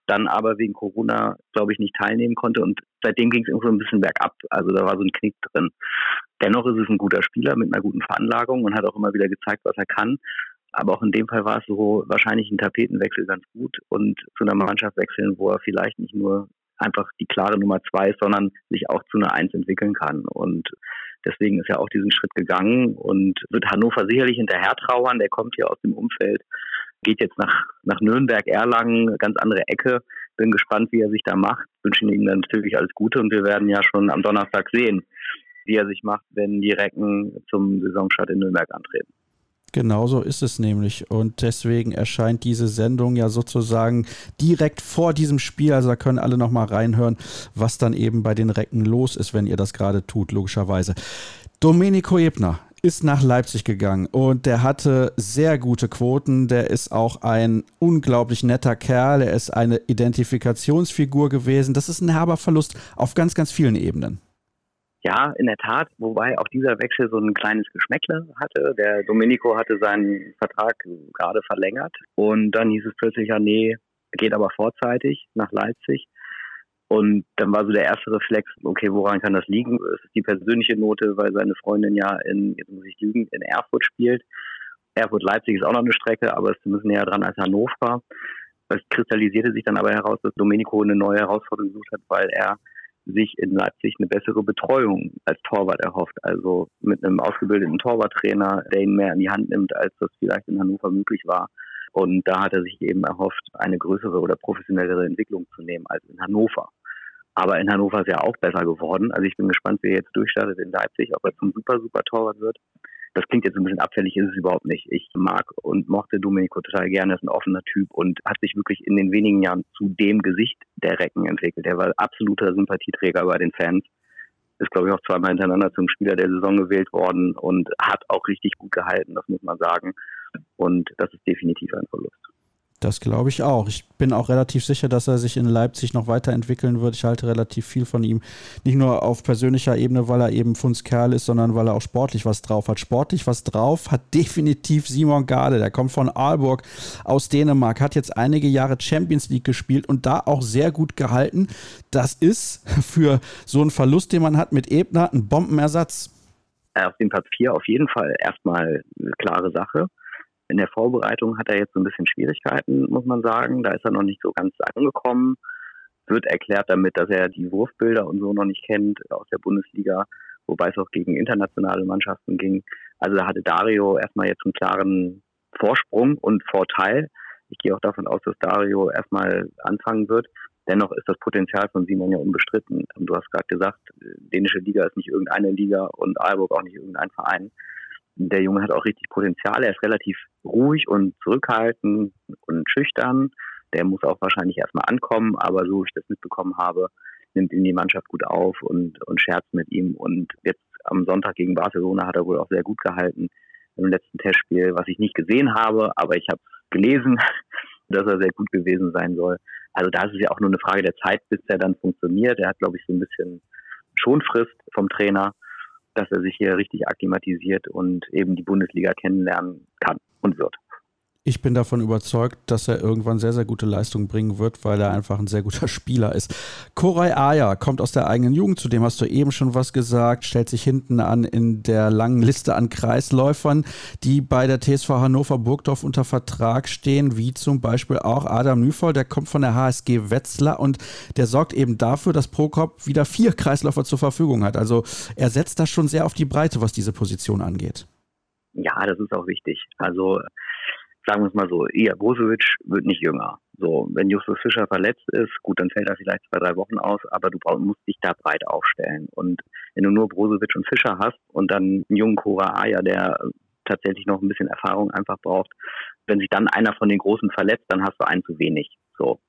dann aber wegen Corona, glaube ich, nicht teilnehmen konnte und seitdem ging es irgendwo ein bisschen bergab. Also da war so ein Knick drin. Dennoch ist es ein guter Spieler mit einer guten Veranlagung und hat auch immer wieder gezeigt, was er kann. Aber auch in dem Fall war es so wahrscheinlich ein Tapetenwechsel ganz gut und zu einer Mannschaft wechseln, wo er vielleicht nicht nur einfach die klare Nummer zwei ist, sondern sich auch zu einer Eins entwickeln kann. Und deswegen ist er auch diesen Schritt gegangen und wird Hannover sicherlich hinterher trauern. Der kommt hier aus dem Umfeld geht jetzt nach, nach Nürnberg, Erlangen, ganz andere Ecke. Bin gespannt, wie er sich da macht. Wünschen ihm dann natürlich alles Gute und wir werden ja schon am Donnerstag sehen, wie er sich macht, wenn die Recken zum Saisonstart in Nürnberg antreten. Genau so ist es nämlich. Und deswegen erscheint diese Sendung ja sozusagen direkt vor diesem Spiel. Also da können alle nochmal reinhören, was dann eben bei den Recken los ist, wenn ihr das gerade tut, logischerweise. Domenico Ebner, ist nach Leipzig gegangen und der hatte sehr gute Quoten. Der ist auch ein unglaublich netter Kerl. Er ist eine Identifikationsfigur gewesen. Das ist ein herber Verlust auf ganz, ganz vielen Ebenen. Ja, in der Tat, wobei auch dieser Wechsel so ein kleines Geschmäckle hatte. Der Domenico hatte seinen Vertrag gerade verlängert und dann hieß es plötzlich, ja, nee, geht aber vorzeitig nach Leipzig. Und dann war so der erste Reflex, okay, woran kann das liegen? Es ist die persönliche Note, weil seine Freundin ja in, jetzt muss ich lügen, in Erfurt spielt. Erfurt-Leipzig ist auch noch eine Strecke, aber ist zumindest näher dran als Hannover. Es kristallisierte sich dann aber heraus, dass Domenico eine neue Herausforderung gesucht hat, weil er sich in Leipzig eine bessere Betreuung als Torwart erhofft. Also mit einem ausgebildeten Torwarttrainer, der ihn mehr in die Hand nimmt, als das vielleicht in Hannover möglich war. Und da hat er sich eben erhofft, eine größere oder professionellere Entwicklung zu nehmen als in Hannover. Aber in Hannover ist er auch besser geworden. Also ich bin gespannt, wie er jetzt durchstartet in Leipzig, ob er zum super, super Torwart wird. Das klingt jetzt ein bisschen abfällig, ist es überhaupt nicht. Ich mag und mochte Domenico total gerne, er ist ein offener Typ und hat sich wirklich in den wenigen Jahren zu dem Gesicht der Recken entwickelt. Er war absoluter Sympathieträger bei den Fans. Ist, glaube ich, auch zweimal hintereinander zum Spieler der Saison gewählt worden und hat auch richtig gut gehalten, das muss man sagen. Und das ist definitiv ein Verlust. Das glaube ich auch. Ich bin auch relativ sicher, dass er sich in Leipzig noch weiterentwickeln wird. Ich halte relativ viel von ihm. Nicht nur auf persönlicher Ebene, weil er eben Funskerl ist, sondern weil er auch sportlich was drauf hat. Sportlich was drauf hat definitiv Simon Gade. Der kommt von Aalborg aus Dänemark, hat jetzt einige Jahre Champions League gespielt und da auch sehr gut gehalten. Das ist für so einen Verlust, den man hat mit Ebner, ein Bombenersatz. Auf dem Papier auf jeden Fall erstmal eine klare Sache. In der Vorbereitung hat er jetzt so ein bisschen Schwierigkeiten, muss man sagen. Da ist er noch nicht so ganz angekommen. Wird erklärt damit, dass er die Wurfbilder und so noch nicht kennt aus der Bundesliga, wobei es auch gegen internationale Mannschaften ging. Also da hatte Dario erstmal jetzt einen klaren Vorsprung und Vorteil. Ich gehe auch davon aus, dass Dario erstmal anfangen wird. Dennoch ist das Potenzial von Simon ja unbestritten. Du hast gerade gesagt, dänische Liga ist nicht irgendeine Liga und Aalborg auch nicht irgendein Verein der Junge hat auch richtig Potenzial. Er ist relativ ruhig und zurückhaltend und schüchtern. Der muss auch wahrscheinlich erstmal ankommen, aber so wie ich das mitbekommen habe, nimmt ihn die Mannschaft gut auf und, und scherzt mit ihm. Und jetzt am Sonntag gegen Barcelona hat er wohl auch sehr gut gehalten im letzten Testspiel, was ich nicht gesehen habe, aber ich habe gelesen, dass er sehr gut gewesen sein soll. Also da ist es ja auch nur eine Frage der Zeit, bis er dann funktioniert. Er hat, glaube ich, so ein bisschen Schonfrist vom Trainer dass er sich hier richtig akklimatisiert und eben die Bundesliga kennenlernen kann und wird. Ich bin davon überzeugt, dass er irgendwann sehr, sehr gute Leistung bringen wird, weil er einfach ein sehr guter Spieler ist. Koray Aya kommt aus der eigenen Jugend, zu dem hast du eben schon was gesagt, stellt sich hinten an in der langen Liste an Kreisläufern, die bei der TSV Hannover Burgdorf unter Vertrag stehen, wie zum Beispiel auch Adam Nüvoll, der kommt von der HSG Wetzlar und der sorgt eben dafür, dass Prokop wieder vier Kreisläufer zur Verfügung hat. Also er setzt das schon sehr auf die Breite, was diese Position angeht. Ja, das ist auch wichtig. Also sagen wir es mal so, Ija Brozovic wird nicht jünger. So, wenn Justus Fischer verletzt ist, gut, dann fällt er vielleicht zwei, drei Wochen aus, aber du musst dich da breit aufstellen. Und wenn du nur Brozovic und Fischer hast und dann einen jungen Kora Aya, der tatsächlich noch ein bisschen Erfahrung einfach braucht, wenn sich dann einer von den Großen verletzt, dann hast du einen zu wenig. So,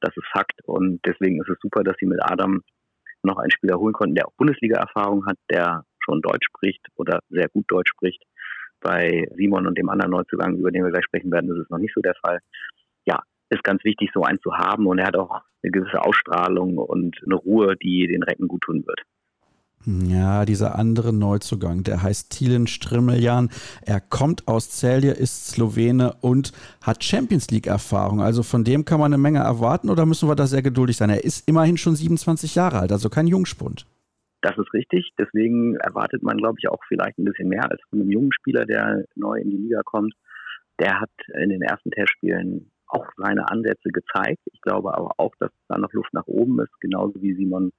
das ist Fakt. Und deswegen ist es super, dass sie mit Adam noch einen Spieler holen konnten, der auch Bundesliga-Erfahrung hat, der schon Deutsch spricht oder sehr gut Deutsch spricht. Bei Simon und dem anderen Neuzugang, über den wir gleich sprechen werden, ist es noch nicht so der Fall. Ja, ist ganz wichtig, so einen zu haben und er hat auch eine gewisse Ausstrahlung und eine Ruhe, die den Recken gut tun wird. Ja, dieser andere Neuzugang, der heißt Thielen Strimmeljan. Er kommt aus Celje, ist Slowene und hat Champions League-Erfahrung. Also von dem kann man eine Menge erwarten oder müssen wir da sehr geduldig sein? Er ist immerhin schon 27 Jahre alt, also kein Jungspund. Das ist richtig. Deswegen erwartet man, glaube ich, auch vielleicht ein bisschen mehr als von einem jungen Spieler, der neu in die Liga kommt. Der hat in den ersten Testspielen auch seine Ansätze gezeigt. Ich glaube aber auch, dass da noch Luft nach oben ist, genauso wie Simon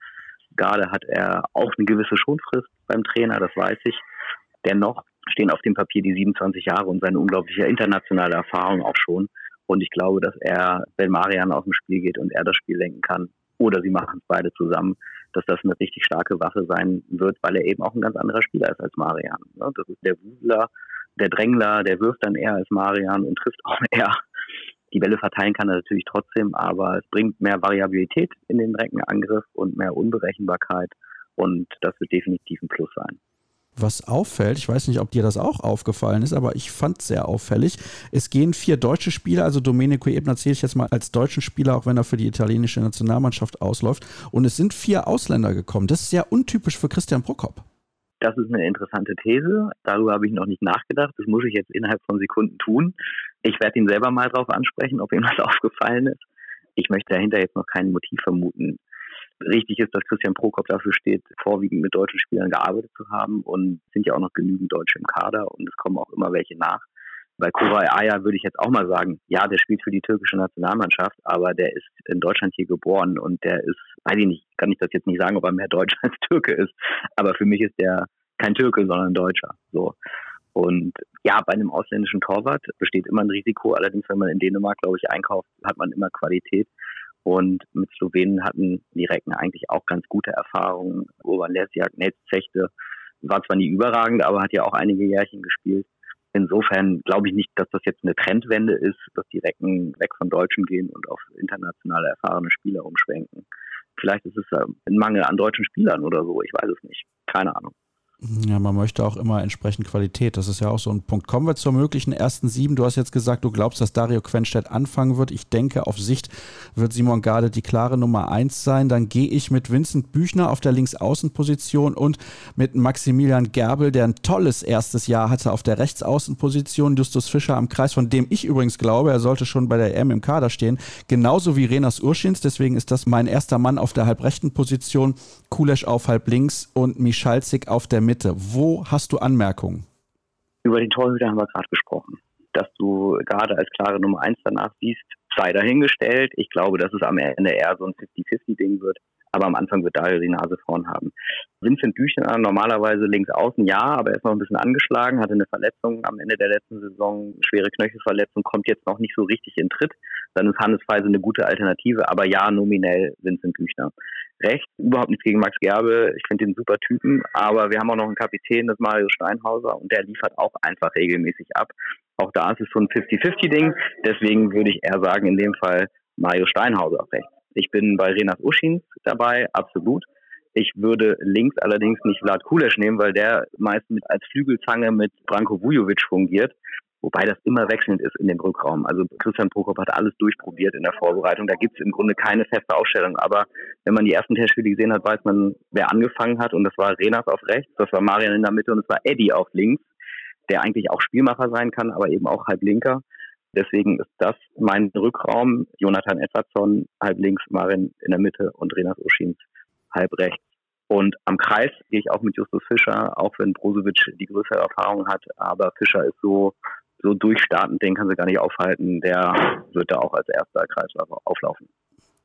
Garde hat er auch eine gewisse Schonfrist beim Trainer, das weiß ich. Dennoch stehen auf dem Papier die 27 Jahre und seine unglaubliche internationale Erfahrung auch schon. Und ich glaube, dass er, wenn Marian aus dem Spiel geht und er das Spiel lenken kann, oder sie machen es beide zusammen, dass das eine richtig starke Waffe sein wird, weil er eben auch ein ganz anderer Spieler ist als Marian. Ne? Das ist der Wusler, der Drängler, der wirft dann eher als Marian und trifft auch eher. Die Bälle verteilen kann er natürlich trotzdem, aber es bringt mehr Variabilität in den Reckenangriff und mehr Unberechenbarkeit und das wird definitiv ein Plus sein. Was auffällt, ich weiß nicht, ob dir das auch aufgefallen ist, aber ich fand es sehr auffällig. Es gehen vier deutsche Spieler, also Domenico Ebner zähle ich jetzt mal als deutschen Spieler, auch wenn er für die italienische Nationalmannschaft ausläuft. Und es sind vier Ausländer gekommen. Das ist sehr untypisch für Christian Prokop. Das ist eine interessante These. Darüber habe ich noch nicht nachgedacht. Das muss ich jetzt innerhalb von Sekunden tun. Ich werde ihn selber mal darauf ansprechen, ob ihm das aufgefallen ist. Ich möchte dahinter jetzt noch kein Motiv vermuten. Richtig ist, dass Christian Prokop dafür steht, vorwiegend mit deutschen Spielern gearbeitet zu haben und sind ja auch noch genügend Deutsche im Kader und es kommen auch immer welche nach. Bei Koray Aya würde ich jetzt auch mal sagen, ja, der spielt für die türkische Nationalmannschaft, aber der ist in Deutschland hier geboren und der ist, weiß ich nicht, kann ich das jetzt nicht sagen, ob er mehr Deutsch als Türke ist. Aber für mich ist der kein Türke, sondern Deutscher. So. Und ja, bei einem ausländischen Torwart besteht immer ein Risiko. Allerdings, wenn man in Dänemark, glaube ich, einkauft, hat man immer Qualität. Und mit Slowenen hatten die Recken eigentlich auch ganz gute Erfahrungen. Urban Lesjak, Netz Zechte war zwar nie überragend, aber hat ja auch einige Jährchen gespielt. Insofern glaube ich nicht, dass das jetzt eine Trendwende ist, dass die Recken weg von Deutschen gehen und auf internationale erfahrene Spieler umschwenken. Vielleicht ist es ein Mangel an deutschen Spielern oder so, ich weiß es nicht. Keine Ahnung. Ja, man möchte auch immer entsprechend Qualität. Das ist ja auch so ein Punkt. Kommen wir zur möglichen ersten sieben. Du hast jetzt gesagt, du glaubst, dass Dario Quenstedt anfangen wird. Ich denke, auf Sicht wird Simon Gade die klare Nummer eins sein. Dann gehe ich mit Vincent Büchner auf der Linksaußenposition und mit Maximilian Gerbel, der ein tolles erstes Jahr hatte auf der Rechtsaußenposition. Justus Fischer am Kreis, von dem ich übrigens glaube, er sollte schon bei der EM im Kader stehen. Genauso wie Renas Urschins. Deswegen ist das mein erster Mann auf der halbrechten Position. Kulesch auf halb links und Michalzik auf der Mitte. Wo hast du Anmerkungen? Über den Torhüter haben wir gerade gesprochen. Dass du gerade als klare Nummer eins danach siehst, sei dahingestellt. Ich glaube, dass es am Ende eher so ein 50-50-Ding wird. Aber am Anfang wird Dario die Nase vorn haben. Vincent Büchner normalerweise links außen, ja, aber er ist noch ein bisschen angeschlagen, hatte eine Verletzung am Ende der letzten Saison, schwere Knöchelverletzung, kommt jetzt noch nicht so richtig in Tritt. Dann ist Hannes Feise eine gute Alternative, aber ja, nominell Vincent Büchner recht. Überhaupt nichts gegen Max Gerbe. Ich finde den super Typen. Aber wir haben auch noch einen Kapitän, das Mario Steinhauser, und der liefert auch einfach regelmäßig ab. Auch da ist es so ein 50-50-Ding. Deswegen würde ich eher sagen, in dem Fall Mario Steinhauser rechts. Ich bin bei Renas Uschins dabei, absolut. Ich würde links allerdings nicht Vlad Kulesch nehmen, weil der meist als Flügelzange mit Branko Vujovic fungiert wobei das immer wechselnd ist in dem Rückraum. Also Christian Prokop hat alles durchprobiert in der Vorbereitung. Da gibt es im Grunde keine feste Aufstellung. Aber wenn man die ersten Testspiele gesehen hat, weiß man, wer angefangen hat. Und das war Renas auf rechts, das war Marian in der Mitte und das war Eddie auf links, der eigentlich auch Spielmacher sein kann, aber eben auch halb linker. Deswegen ist das mein Rückraum. Jonathan Edwardson halb links, Marin in der Mitte und Renas Uschins halb rechts. Und am Kreis gehe ich auch mit Justus Fischer, auch wenn Brozovic die größere Erfahrung hat. Aber Fischer ist so so durchstartend, den kann sie gar nicht aufhalten. Der wird da auch als erster Kreisläufer auflaufen.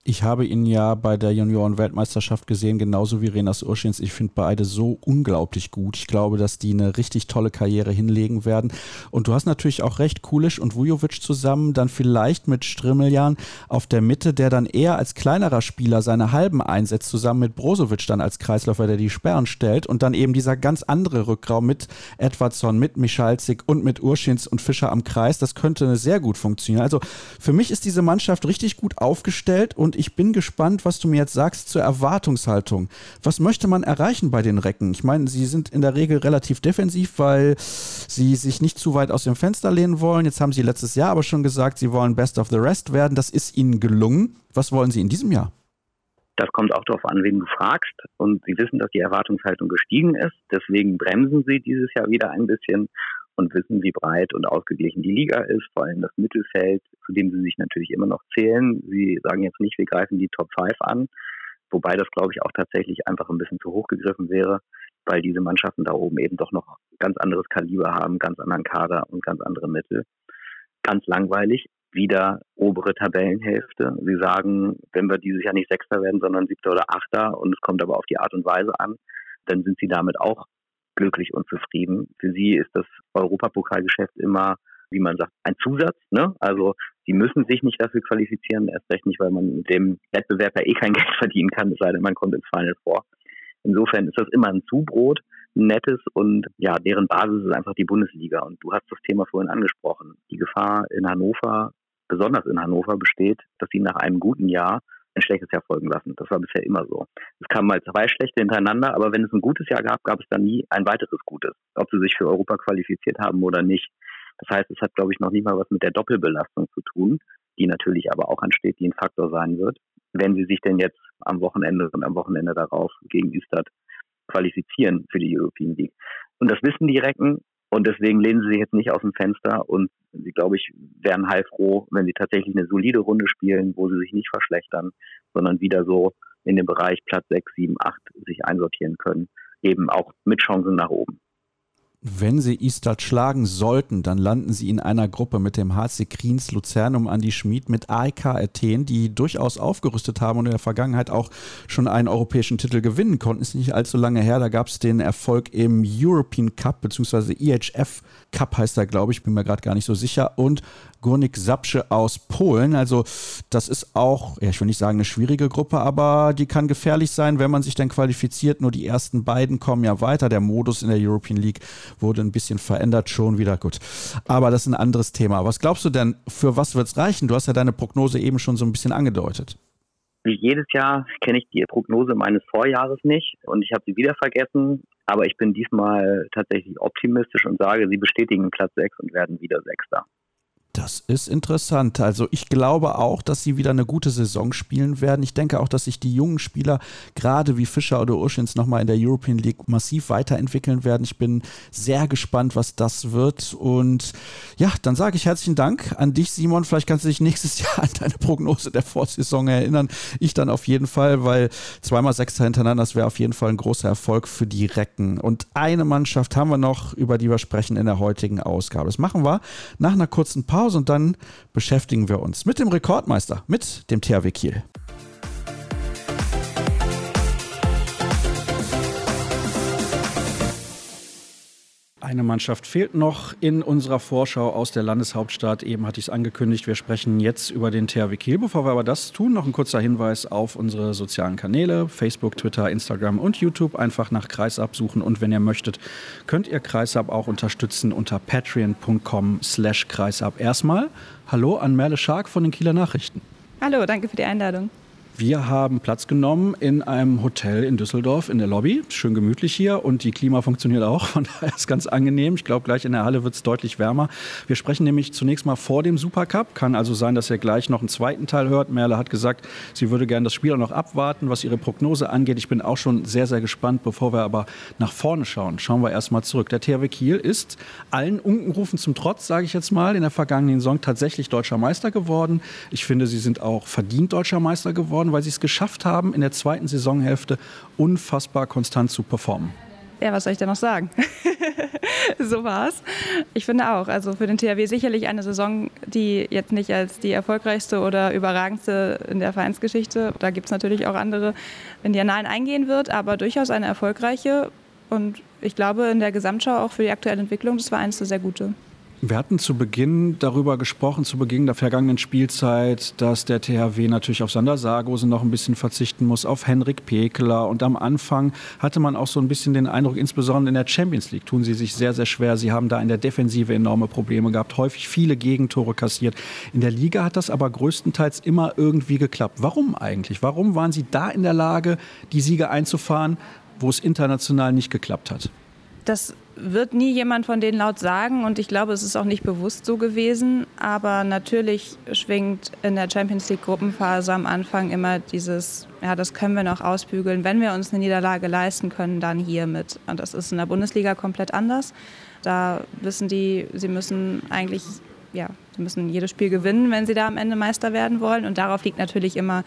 Ich habe ihn ja bei der Junioren-Weltmeisterschaft gesehen, genauso wie Renas Urschins. Ich finde beide so unglaublich gut. Ich glaube, dass die eine richtig tolle Karriere hinlegen werden. Und du hast natürlich auch recht, Kulisch und Vujovic zusammen, dann vielleicht mit Strimmeljan auf der Mitte, der dann eher als kleinerer Spieler seine Halben einsetzt, zusammen mit Brozovic dann als Kreisläufer, der die Sperren stellt. Und dann eben dieser ganz andere Rückraum mit Edwardson, mit Michalzik und mit Urschins und Fischer am Kreis. Das könnte sehr gut funktionieren. Also für mich ist diese Mannschaft richtig gut aufgestellt und und ich bin gespannt, was du mir jetzt sagst zur Erwartungshaltung. Was möchte man erreichen bei den Recken? Ich meine, sie sind in der Regel relativ defensiv, weil sie sich nicht zu weit aus dem Fenster lehnen wollen. Jetzt haben sie letztes Jahr aber schon gesagt, sie wollen Best of the Rest werden. Das ist ihnen gelungen. Was wollen sie in diesem Jahr? Das kommt auch darauf an, wen du fragst. Und sie wissen, dass die Erwartungshaltung gestiegen ist. Deswegen bremsen sie dieses Jahr wieder ein bisschen und wissen, wie breit und ausgeglichen die Liga ist, vor allem das Mittelfeld, zu dem sie sich natürlich immer noch zählen. Sie sagen jetzt nicht, wir greifen die Top 5 an, wobei das, glaube ich, auch tatsächlich einfach ein bisschen zu hoch gegriffen wäre, weil diese Mannschaften da oben eben doch noch ganz anderes Kaliber haben, ganz anderen Kader und ganz andere Mittel. Ganz langweilig, wieder obere Tabellenhälfte. Sie sagen, wenn wir dieses Jahr nicht Sechster werden, sondern Siebter oder Achter und es kommt aber auf die Art und Weise an, dann sind sie damit auch glücklich und zufrieden. Für sie ist das Europapokalgeschäft immer, wie man sagt, ein Zusatz. Ne? Also sie müssen sich nicht dafür qualifizieren, erst recht nicht, weil man mit dem Wettbewerb ja eh kein Geld verdienen kann, es sei denn, man kommt ins Final vor. Insofern ist das immer ein Zubrot, ein nettes und ja, deren Basis ist einfach die Bundesliga. Und du hast das Thema vorhin angesprochen. Die Gefahr in Hannover, besonders in Hannover, besteht, dass sie nach einem guten Jahr ein schlechtes Jahr folgen lassen. Das war bisher immer so. Es kamen mal zwei schlechte hintereinander, aber wenn es ein gutes Jahr gab, gab es dann nie ein weiteres gutes, ob sie sich für Europa qualifiziert haben oder nicht. Das heißt, es hat, glaube ich, noch nicht mal was mit der Doppelbelastung zu tun, die natürlich aber auch ansteht, die ein Faktor sein wird, wenn sie sich denn jetzt am Wochenende und am Wochenende darauf gegen Üstad qualifizieren für die European League. Und das wissen die Recken und deswegen lehnen sie sich jetzt nicht aus dem Fenster und sie, glaube ich, wären heilfroh, wenn sie tatsächlich eine solide Runde spielen, wo sie sich nicht verschlechtern, sondern wieder so in den Bereich Platz 6, 7, 8 sich einsortieren können. Eben auch mit Chancen nach oben. Wenn sie Istad schlagen sollten, dann landen sie in einer Gruppe mit dem HC Kriens, Luzernum, Andi Schmid, mit AEK Athen, die durchaus aufgerüstet haben und in der Vergangenheit auch schon einen europäischen Titel gewinnen konnten. Ist nicht allzu lange her, da gab es den Erfolg im European Cup, beziehungsweise EHF Cup heißt er, glaube ich, bin mir gerade gar nicht so sicher. Und Gurnik Sapsche aus Polen. Also das ist auch, ja, ich will nicht sagen eine schwierige Gruppe, aber die kann gefährlich sein, wenn man sich dann qualifiziert. Nur die ersten beiden kommen ja weiter. Der Modus in der European League wurde ein bisschen verändert, schon wieder gut. Aber das ist ein anderes Thema. Was glaubst du denn, für was wird es reichen? Du hast ja deine Prognose eben schon so ein bisschen angedeutet. Wie jedes Jahr kenne ich die Prognose meines Vorjahres nicht und ich habe sie wieder vergessen. Aber ich bin diesmal tatsächlich optimistisch und sage, sie bestätigen Platz 6 und werden wieder Sechster. Das ist interessant. Also ich glaube auch, dass sie wieder eine gute Saison spielen werden. Ich denke auch, dass sich die jungen Spieler, gerade wie Fischer oder Urschins, nochmal in der European League massiv weiterentwickeln werden. Ich bin sehr gespannt, was das wird. Und ja, dann sage ich herzlichen Dank an dich, Simon. Vielleicht kannst du dich nächstes Jahr an deine Prognose der Vorsaison erinnern. Ich dann auf jeden Fall, weil zweimal Sechster hintereinander, das wäre auf jeden Fall ein großer Erfolg für die Recken. Und eine Mannschaft haben wir noch, über die wir sprechen in der heutigen Ausgabe. Das machen wir nach einer kurzen Pause. Pause und dann beschäftigen wir uns mit dem Rekordmeister, mit dem THW Kiel. Eine Mannschaft fehlt noch in unserer Vorschau aus der Landeshauptstadt. Eben hatte ich es angekündigt, wir sprechen jetzt über den THW Kiel. Bevor wir aber das tun, noch ein kurzer Hinweis auf unsere sozialen Kanäle, Facebook, Twitter, Instagram und YouTube. Einfach nach Kreisab suchen und wenn ihr möchtet, könnt ihr Kreisab auch unterstützen unter patreon.com slash kreisab. Erstmal Hallo an Merle Schark von den Kieler Nachrichten. Hallo, danke für die Einladung. Wir haben Platz genommen in einem Hotel in Düsseldorf in der Lobby. Schön gemütlich hier und die Klima funktioniert auch. Von daher ist ganz angenehm. Ich glaube, gleich in der Halle wird es deutlich wärmer. Wir sprechen nämlich zunächst mal vor dem Supercup. Kann also sein, dass ihr gleich noch einen zweiten Teil hört. Merle hat gesagt, sie würde gerne das Spiel auch noch abwarten, was ihre Prognose angeht. Ich bin auch schon sehr, sehr gespannt. Bevor wir aber nach vorne schauen, schauen wir erstmal zurück. Der THW Kiel ist allen Unkenrufen zum Trotz, sage ich jetzt mal, in der vergangenen Saison tatsächlich deutscher Meister geworden. Ich finde, sie sind auch verdient deutscher Meister geworden geworden, weil sie es geschafft haben, in der zweiten Saisonhälfte unfassbar konstant zu performen. Ja, was soll ich denn noch sagen? so war's. Ich finde auch, also für den THW sicherlich eine Saison, die jetzt nicht als die erfolgreichste oder überragendste in der Vereinsgeschichte, da gibt es natürlich auch andere, in die Annalen eingehen wird, aber durchaus eine erfolgreiche und ich glaube in der Gesamtschau auch für die aktuelle Entwicklung, das war eines der sehr gute. Wir hatten zu Beginn darüber gesprochen, zu Beginn der vergangenen Spielzeit, dass der THW natürlich auf Sander Sargosen noch ein bisschen verzichten muss, auf Henrik Pekeler. Und am Anfang hatte man auch so ein bisschen den Eindruck, insbesondere in der Champions League tun sie sich sehr, sehr schwer. Sie haben da in der Defensive enorme Probleme gehabt, häufig viele Gegentore kassiert. In der Liga hat das aber größtenteils immer irgendwie geklappt. Warum eigentlich? Warum waren sie da in der Lage, die Siege einzufahren, wo es international nicht geklappt hat? Das wird nie jemand von denen laut sagen und ich glaube, es ist auch nicht bewusst so gewesen. Aber natürlich schwingt in der Champions League Gruppenphase am Anfang immer dieses, ja, das können wir noch ausbügeln. Wenn wir uns eine Niederlage leisten können, dann hiermit. Und das ist in der Bundesliga komplett anders. Da wissen die, sie müssen eigentlich, ja, sie müssen jedes Spiel gewinnen, wenn sie da am Ende Meister werden wollen. Und darauf liegt natürlich immer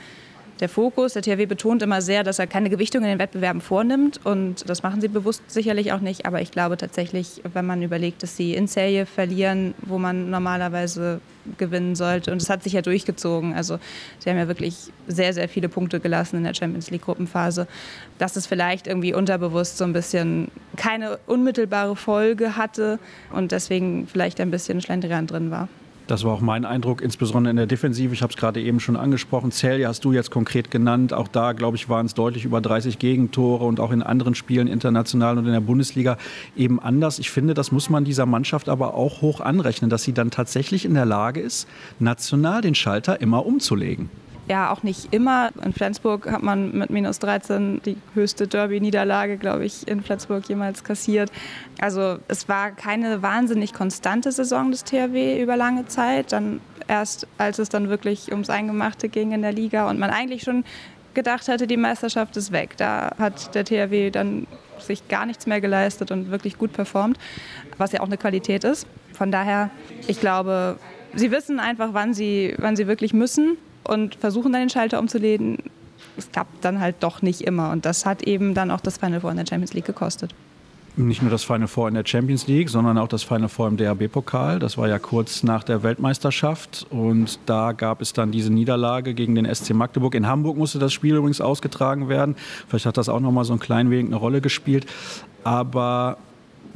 der Fokus. Der THW betont immer sehr, dass er keine Gewichtung in den Wettbewerben vornimmt und das machen sie bewusst sicherlich auch nicht. Aber ich glaube tatsächlich, wenn man überlegt, dass sie in Serie verlieren, wo man normalerweise gewinnen sollte und es hat sich ja durchgezogen. Also sie haben ja wirklich sehr, sehr viele Punkte gelassen in der Champions League Gruppenphase, dass es vielleicht irgendwie unterbewusst so ein bisschen keine unmittelbare Folge hatte und deswegen vielleicht ein bisschen Schlendrian drin war. Das war auch mein Eindruck, insbesondere in der Defensive. Ich habe es gerade eben schon angesprochen. Celje hast du jetzt konkret genannt. Auch da, glaube ich, waren es deutlich über 30 Gegentore und auch in anderen Spielen international und in der Bundesliga eben anders. Ich finde, das muss man dieser Mannschaft aber auch hoch anrechnen, dass sie dann tatsächlich in der Lage ist, national den Schalter immer umzulegen ja auch nicht immer. In Flensburg hat man mit minus 13 die höchste Derby-Niederlage, glaube ich, in Flensburg jemals kassiert. Also es war keine wahnsinnig konstante Saison des THW über lange Zeit. Dann erst, als es dann wirklich ums Eingemachte ging in der Liga und man eigentlich schon gedacht hatte, die Meisterschaft ist weg. Da hat der THW dann sich gar nichts mehr geleistet und wirklich gut performt, was ja auch eine Qualität ist. Von daher, ich glaube, sie wissen einfach, wann sie, wann sie wirklich müssen und versuchen dann den Schalter umzulegen. Es klappt dann halt doch nicht immer. Und das hat eben dann auch das Final Four in der Champions League gekostet. Nicht nur das Final Four in der Champions League, sondern auch das Final Four im DHB-Pokal. Das war ja kurz nach der Weltmeisterschaft. Und da gab es dann diese Niederlage gegen den SC Magdeburg. In Hamburg musste das Spiel übrigens ausgetragen werden. Vielleicht hat das auch noch mal so ein klein wenig eine Rolle gespielt. Aber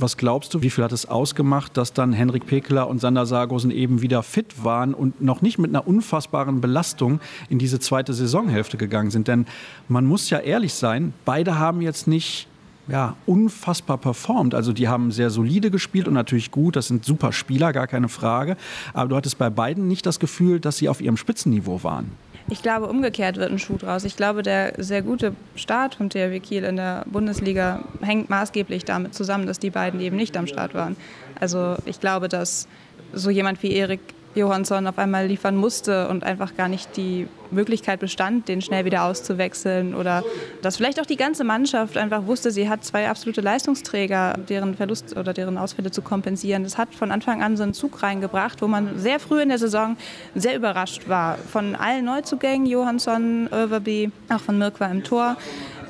was glaubst du, wie viel hat es ausgemacht, dass dann Henrik Pekeler und Sander Sargosen eben wieder fit waren und noch nicht mit einer unfassbaren Belastung in diese zweite Saisonhälfte gegangen sind? Denn man muss ja ehrlich sein, beide haben jetzt nicht ja, unfassbar performt. Also die haben sehr solide gespielt und natürlich gut. Das sind super Spieler, gar keine Frage. Aber du hattest bei beiden nicht das Gefühl, dass sie auf ihrem Spitzenniveau waren. Ich glaube, umgekehrt wird ein Schuh draus. Ich glaube, der sehr gute Start von THW Kiel in der Bundesliga hängt maßgeblich damit zusammen, dass die beiden eben nicht am Start waren. Also ich glaube, dass so jemand wie Erik Johansson auf einmal liefern musste und einfach gar nicht die Möglichkeit bestand, den schnell wieder auszuwechseln oder dass vielleicht auch die ganze Mannschaft einfach wusste, sie hat zwei absolute Leistungsträger, deren Verlust oder deren Ausfälle zu kompensieren. Das hat von Anfang an so einen Zug reingebracht, wo man sehr früh in der Saison sehr überrascht war. Von allen Neuzugängen, Johansson, Överby, auch von Mirk war im Tor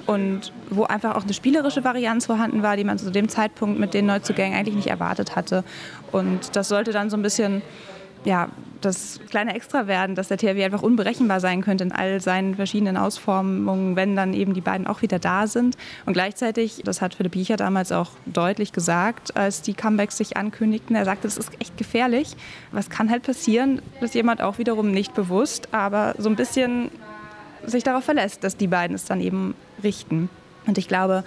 und wo einfach auch eine spielerische Varianz vorhanden war, die man zu dem Zeitpunkt mit den Neuzugängen eigentlich nicht erwartet hatte. Und das sollte dann so ein bisschen ja, das kleine Extra werden, dass der THW einfach unberechenbar sein könnte in all seinen verschiedenen Ausformungen, wenn dann eben die beiden auch wieder da sind. Und gleichzeitig, das hat Philipp Biecher damals auch deutlich gesagt, als die Comebacks sich ankündigten, er sagte, das ist echt gefährlich. Was kann halt passieren, dass jemand auch wiederum nicht bewusst, aber so ein bisschen sich darauf verlässt, dass die beiden es dann eben richten. Und ich glaube,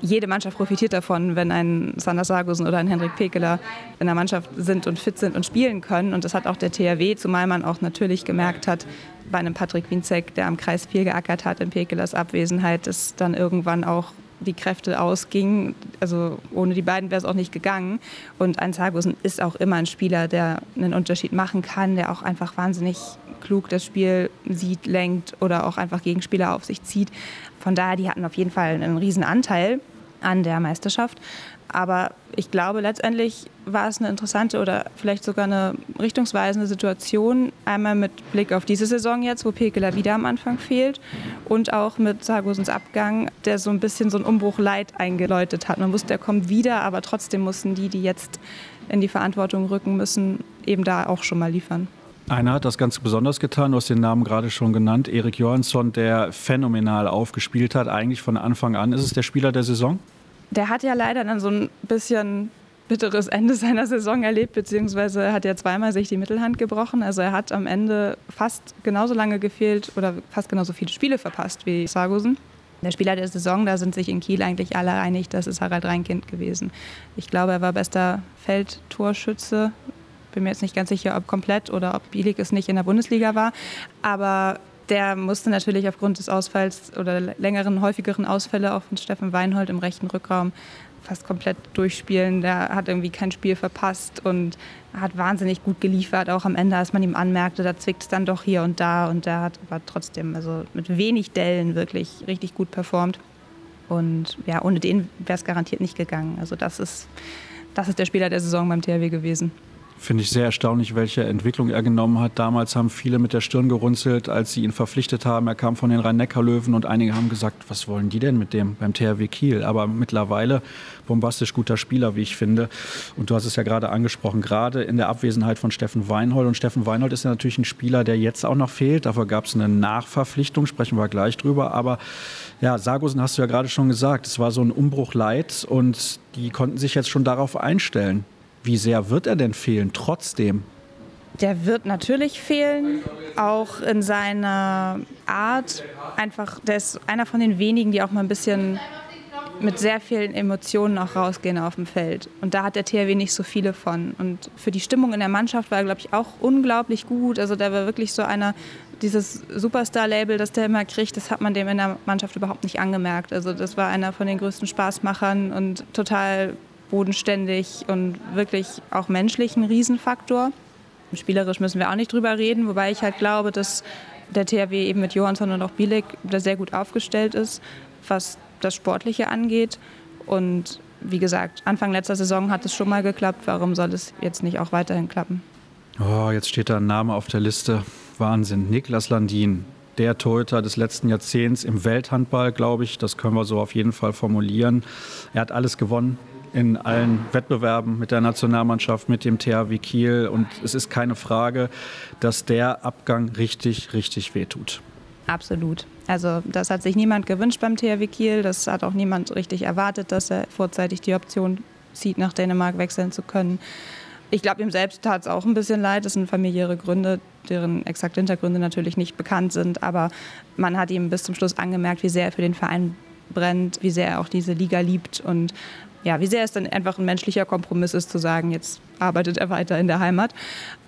jede Mannschaft profitiert davon, wenn ein Sander Sargussen oder ein Henrik Pekeler in der Mannschaft sind und fit sind und spielen können. Und das hat auch der THW, zumal man auch natürlich gemerkt hat, bei einem Patrick Winzek, der am Kreis viel geackert hat in Pekelers Abwesenheit, dass dann irgendwann auch die Kräfte ausgingen. Also ohne die beiden wäre es auch nicht gegangen. Und ein Sargussen ist auch immer ein Spieler, der einen Unterschied machen kann, der auch einfach wahnsinnig klug das Spiel sieht, lenkt oder auch einfach Gegenspieler auf sich zieht. Von daher, die hatten auf jeden Fall einen riesen Anteil an der Meisterschaft. Aber ich glaube, letztendlich war es eine interessante oder vielleicht sogar eine richtungsweisende Situation. Einmal mit Blick auf diese Saison jetzt, wo Pekela wieder am Anfang fehlt und auch mit Sargosens Abgang, der so ein bisschen so einen Umbruch Leid eingeläutet hat. Man wusste, er kommt wieder, aber trotzdem mussten die, die jetzt in die Verantwortung rücken müssen, eben da auch schon mal liefern. Einer hat das ganz besonders getan, du hast den Namen gerade schon genannt, Erik Johansson, der phänomenal aufgespielt hat, eigentlich von Anfang an. Ist es der Spieler der Saison? Der hat ja leider dann so ein bisschen bitteres Ende seiner Saison erlebt, beziehungsweise hat er zweimal sich die Mittelhand gebrochen. Also er hat am Ende fast genauso lange gefehlt oder fast genauso viele Spiele verpasst wie Sargosen. Der Spieler der Saison, da sind sich in Kiel eigentlich alle einig, das ist Harald Reinkind gewesen. Ich glaube, er war bester Feldtorschütze. Bin mir jetzt nicht ganz sicher, ob komplett oder ob Bielik es nicht in der Bundesliga war. Aber der musste natürlich aufgrund des Ausfalls oder längeren, häufigeren Ausfälle auch von Steffen Weinhold im rechten Rückraum fast komplett durchspielen. Der hat irgendwie kein Spiel verpasst und hat wahnsinnig gut geliefert. Auch am Ende, als man ihm anmerkte, da zwickt es dann doch hier und da. Und der hat aber trotzdem, also mit wenig Dellen wirklich richtig gut performt. Und ja, ohne den wäre es garantiert nicht gegangen. Also das ist, das ist der Spieler der Saison beim THW gewesen. Finde ich sehr erstaunlich, welche Entwicklung er genommen hat. Damals haben viele mit der Stirn gerunzelt, als sie ihn verpflichtet haben. Er kam von den Rhein-Neckar-Löwen und einige haben gesagt, was wollen die denn mit dem beim THW Kiel? Aber mittlerweile bombastisch guter Spieler, wie ich finde. Und du hast es ja gerade angesprochen, gerade in der Abwesenheit von Steffen Weinhold. Und Steffen Weinhold ist ja natürlich ein Spieler, der jetzt auch noch fehlt. Dafür gab es eine Nachverpflichtung, sprechen wir gleich drüber. Aber ja, Sargosen hast du ja gerade schon gesagt, es war so ein Umbruch leid und die konnten sich jetzt schon darauf einstellen. Wie sehr wird er denn fehlen trotzdem? Der wird natürlich fehlen, auch in seiner Art. Einfach, der ist einer von den wenigen, die auch mal ein bisschen mit sehr vielen Emotionen auch rausgehen auf dem Feld. Und da hat der THW nicht so viele von. Und für die Stimmung in der Mannschaft war er, glaube ich, auch unglaublich gut. Also der war wirklich so einer, dieses Superstar-Label, das der immer kriegt, das hat man dem in der Mannschaft überhaupt nicht angemerkt. Also das war einer von den größten Spaßmachern und total bodenständig und wirklich auch menschlich ein Riesenfaktor. Spielerisch müssen wir auch nicht drüber reden, wobei ich halt glaube, dass der THW eben mit Johansson und auch Bielek da sehr gut aufgestellt ist, was das Sportliche angeht. Und wie gesagt, Anfang letzter Saison hat es schon mal geklappt. Warum soll es jetzt nicht auch weiterhin klappen? Oh, jetzt steht da ein Name auf der Liste. Wahnsinn. Niklas Landin, der Torhüter des letzten Jahrzehnts im Welthandball, glaube ich. Das können wir so auf jeden Fall formulieren. Er hat alles gewonnen in allen Wettbewerben mit der Nationalmannschaft, mit dem THW Kiel. Und es ist keine Frage, dass der Abgang richtig, richtig wehtut. Absolut. Also das hat sich niemand gewünscht beim THW Kiel. Das hat auch niemand richtig erwartet, dass er vorzeitig die Option zieht, nach Dänemark wechseln zu können. Ich glaube, ihm selbst tat es auch ein bisschen leid. Das sind familiäre Gründe, deren exakte Hintergründe natürlich nicht bekannt sind. Aber man hat ihm bis zum Schluss angemerkt, wie sehr er für den Verein brennt, wie sehr er auch diese Liga liebt und ja, wie sehr es dann einfach ein menschlicher Kompromiss ist, zu sagen, jetzt arbeitet er weiter in der Heimat.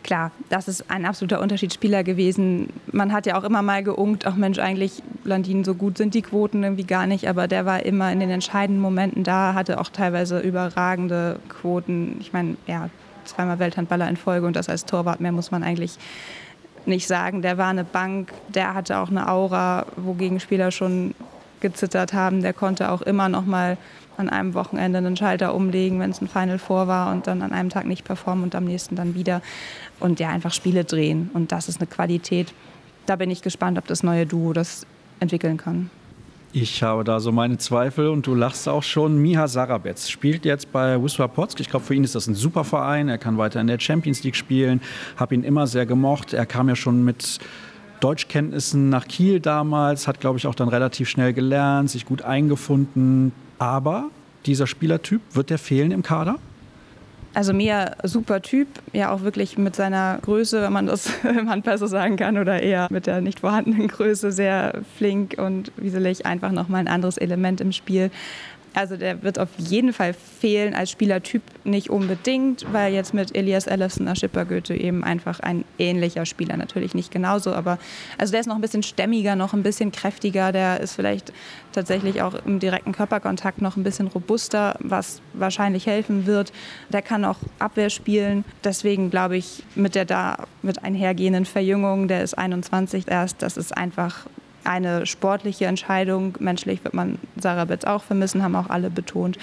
Klar, das ist ein absoluter Unterschiedsspieler gewesen. Man hat ja auch immer mal geungt, auch Mensch, eigentlich Landin, so gut sind die Quoten irgendwie gar nicht, aber der war immer in den entscheidenden Momenten da, hatte auch teilweise überragende Quoten. Ich meine, ja, zweimal Welthandballer in Folge und das als Torwart, mehr muss man eigentlich nicht sagen. Der war eine Bank, der hatte auch eine Aura, wogegen Spieler schon gezittert haben. Der konnte auch immer noch mal an einem Wochenende einen Schalter umlegen, wenn es ein Final Four war und dann an einem Tag nicht performen und am nächsten dann wieder. Und ja, einfach Spiele drehen. Und das ist eine Qualität. Da bin ich gespannt, ob das neue Duo das entwickeln kann. Ich habe da so meine Zweifel und du lachst auch schon. Miha Sarabetz spielt jetzt bei Wisła Płock. Ich glaube, für ihn ist das ein super Verein. Er kann weiter in der Champions League spielen. Habe ihn immer sehr gemocht. Er kam ja schon mit Deutschkenntnissen nach Kiel damals, hat, glaube ich, auch dann relativ schnell gelernt, sich gut eingefunden. Aber dieser Spielertyp, wird der fehlen im Kader? Also Mia, super Typ, ja auch wirklich mit seiner Größe, wenn man das im Handball so sagen kann, oder eher mit der nicht vorhandenen Größe sehr flink und wieselig, einfach nochmal ein anderes Element im Spiel. Also der wird auf jeden Fall fehlen als Spielertyp. Nicht unbedingt, weil jetzt mit Elias Ellefson nach Schippergöte eben einfach ein ähnlicher Spieler, natürlich nicht genauso, aber also der ist noch ein bisschen stämmiger, noch ein bisschen kräftiger, der ist vielleicht tatsächlich auch im direkten Körperkontakt noch ein bisschen robuster, was wahrscheinlich helfen wird. Der kann auch Abwehr spielen, deswegen glaube ich mit der da mit einhergehenden Verjüngung, der ist 21 erst, das ist einfach eine sportliche Entscheidung. Menschlich wird man Sarah Betz auch vermissen, haben auch alle betont.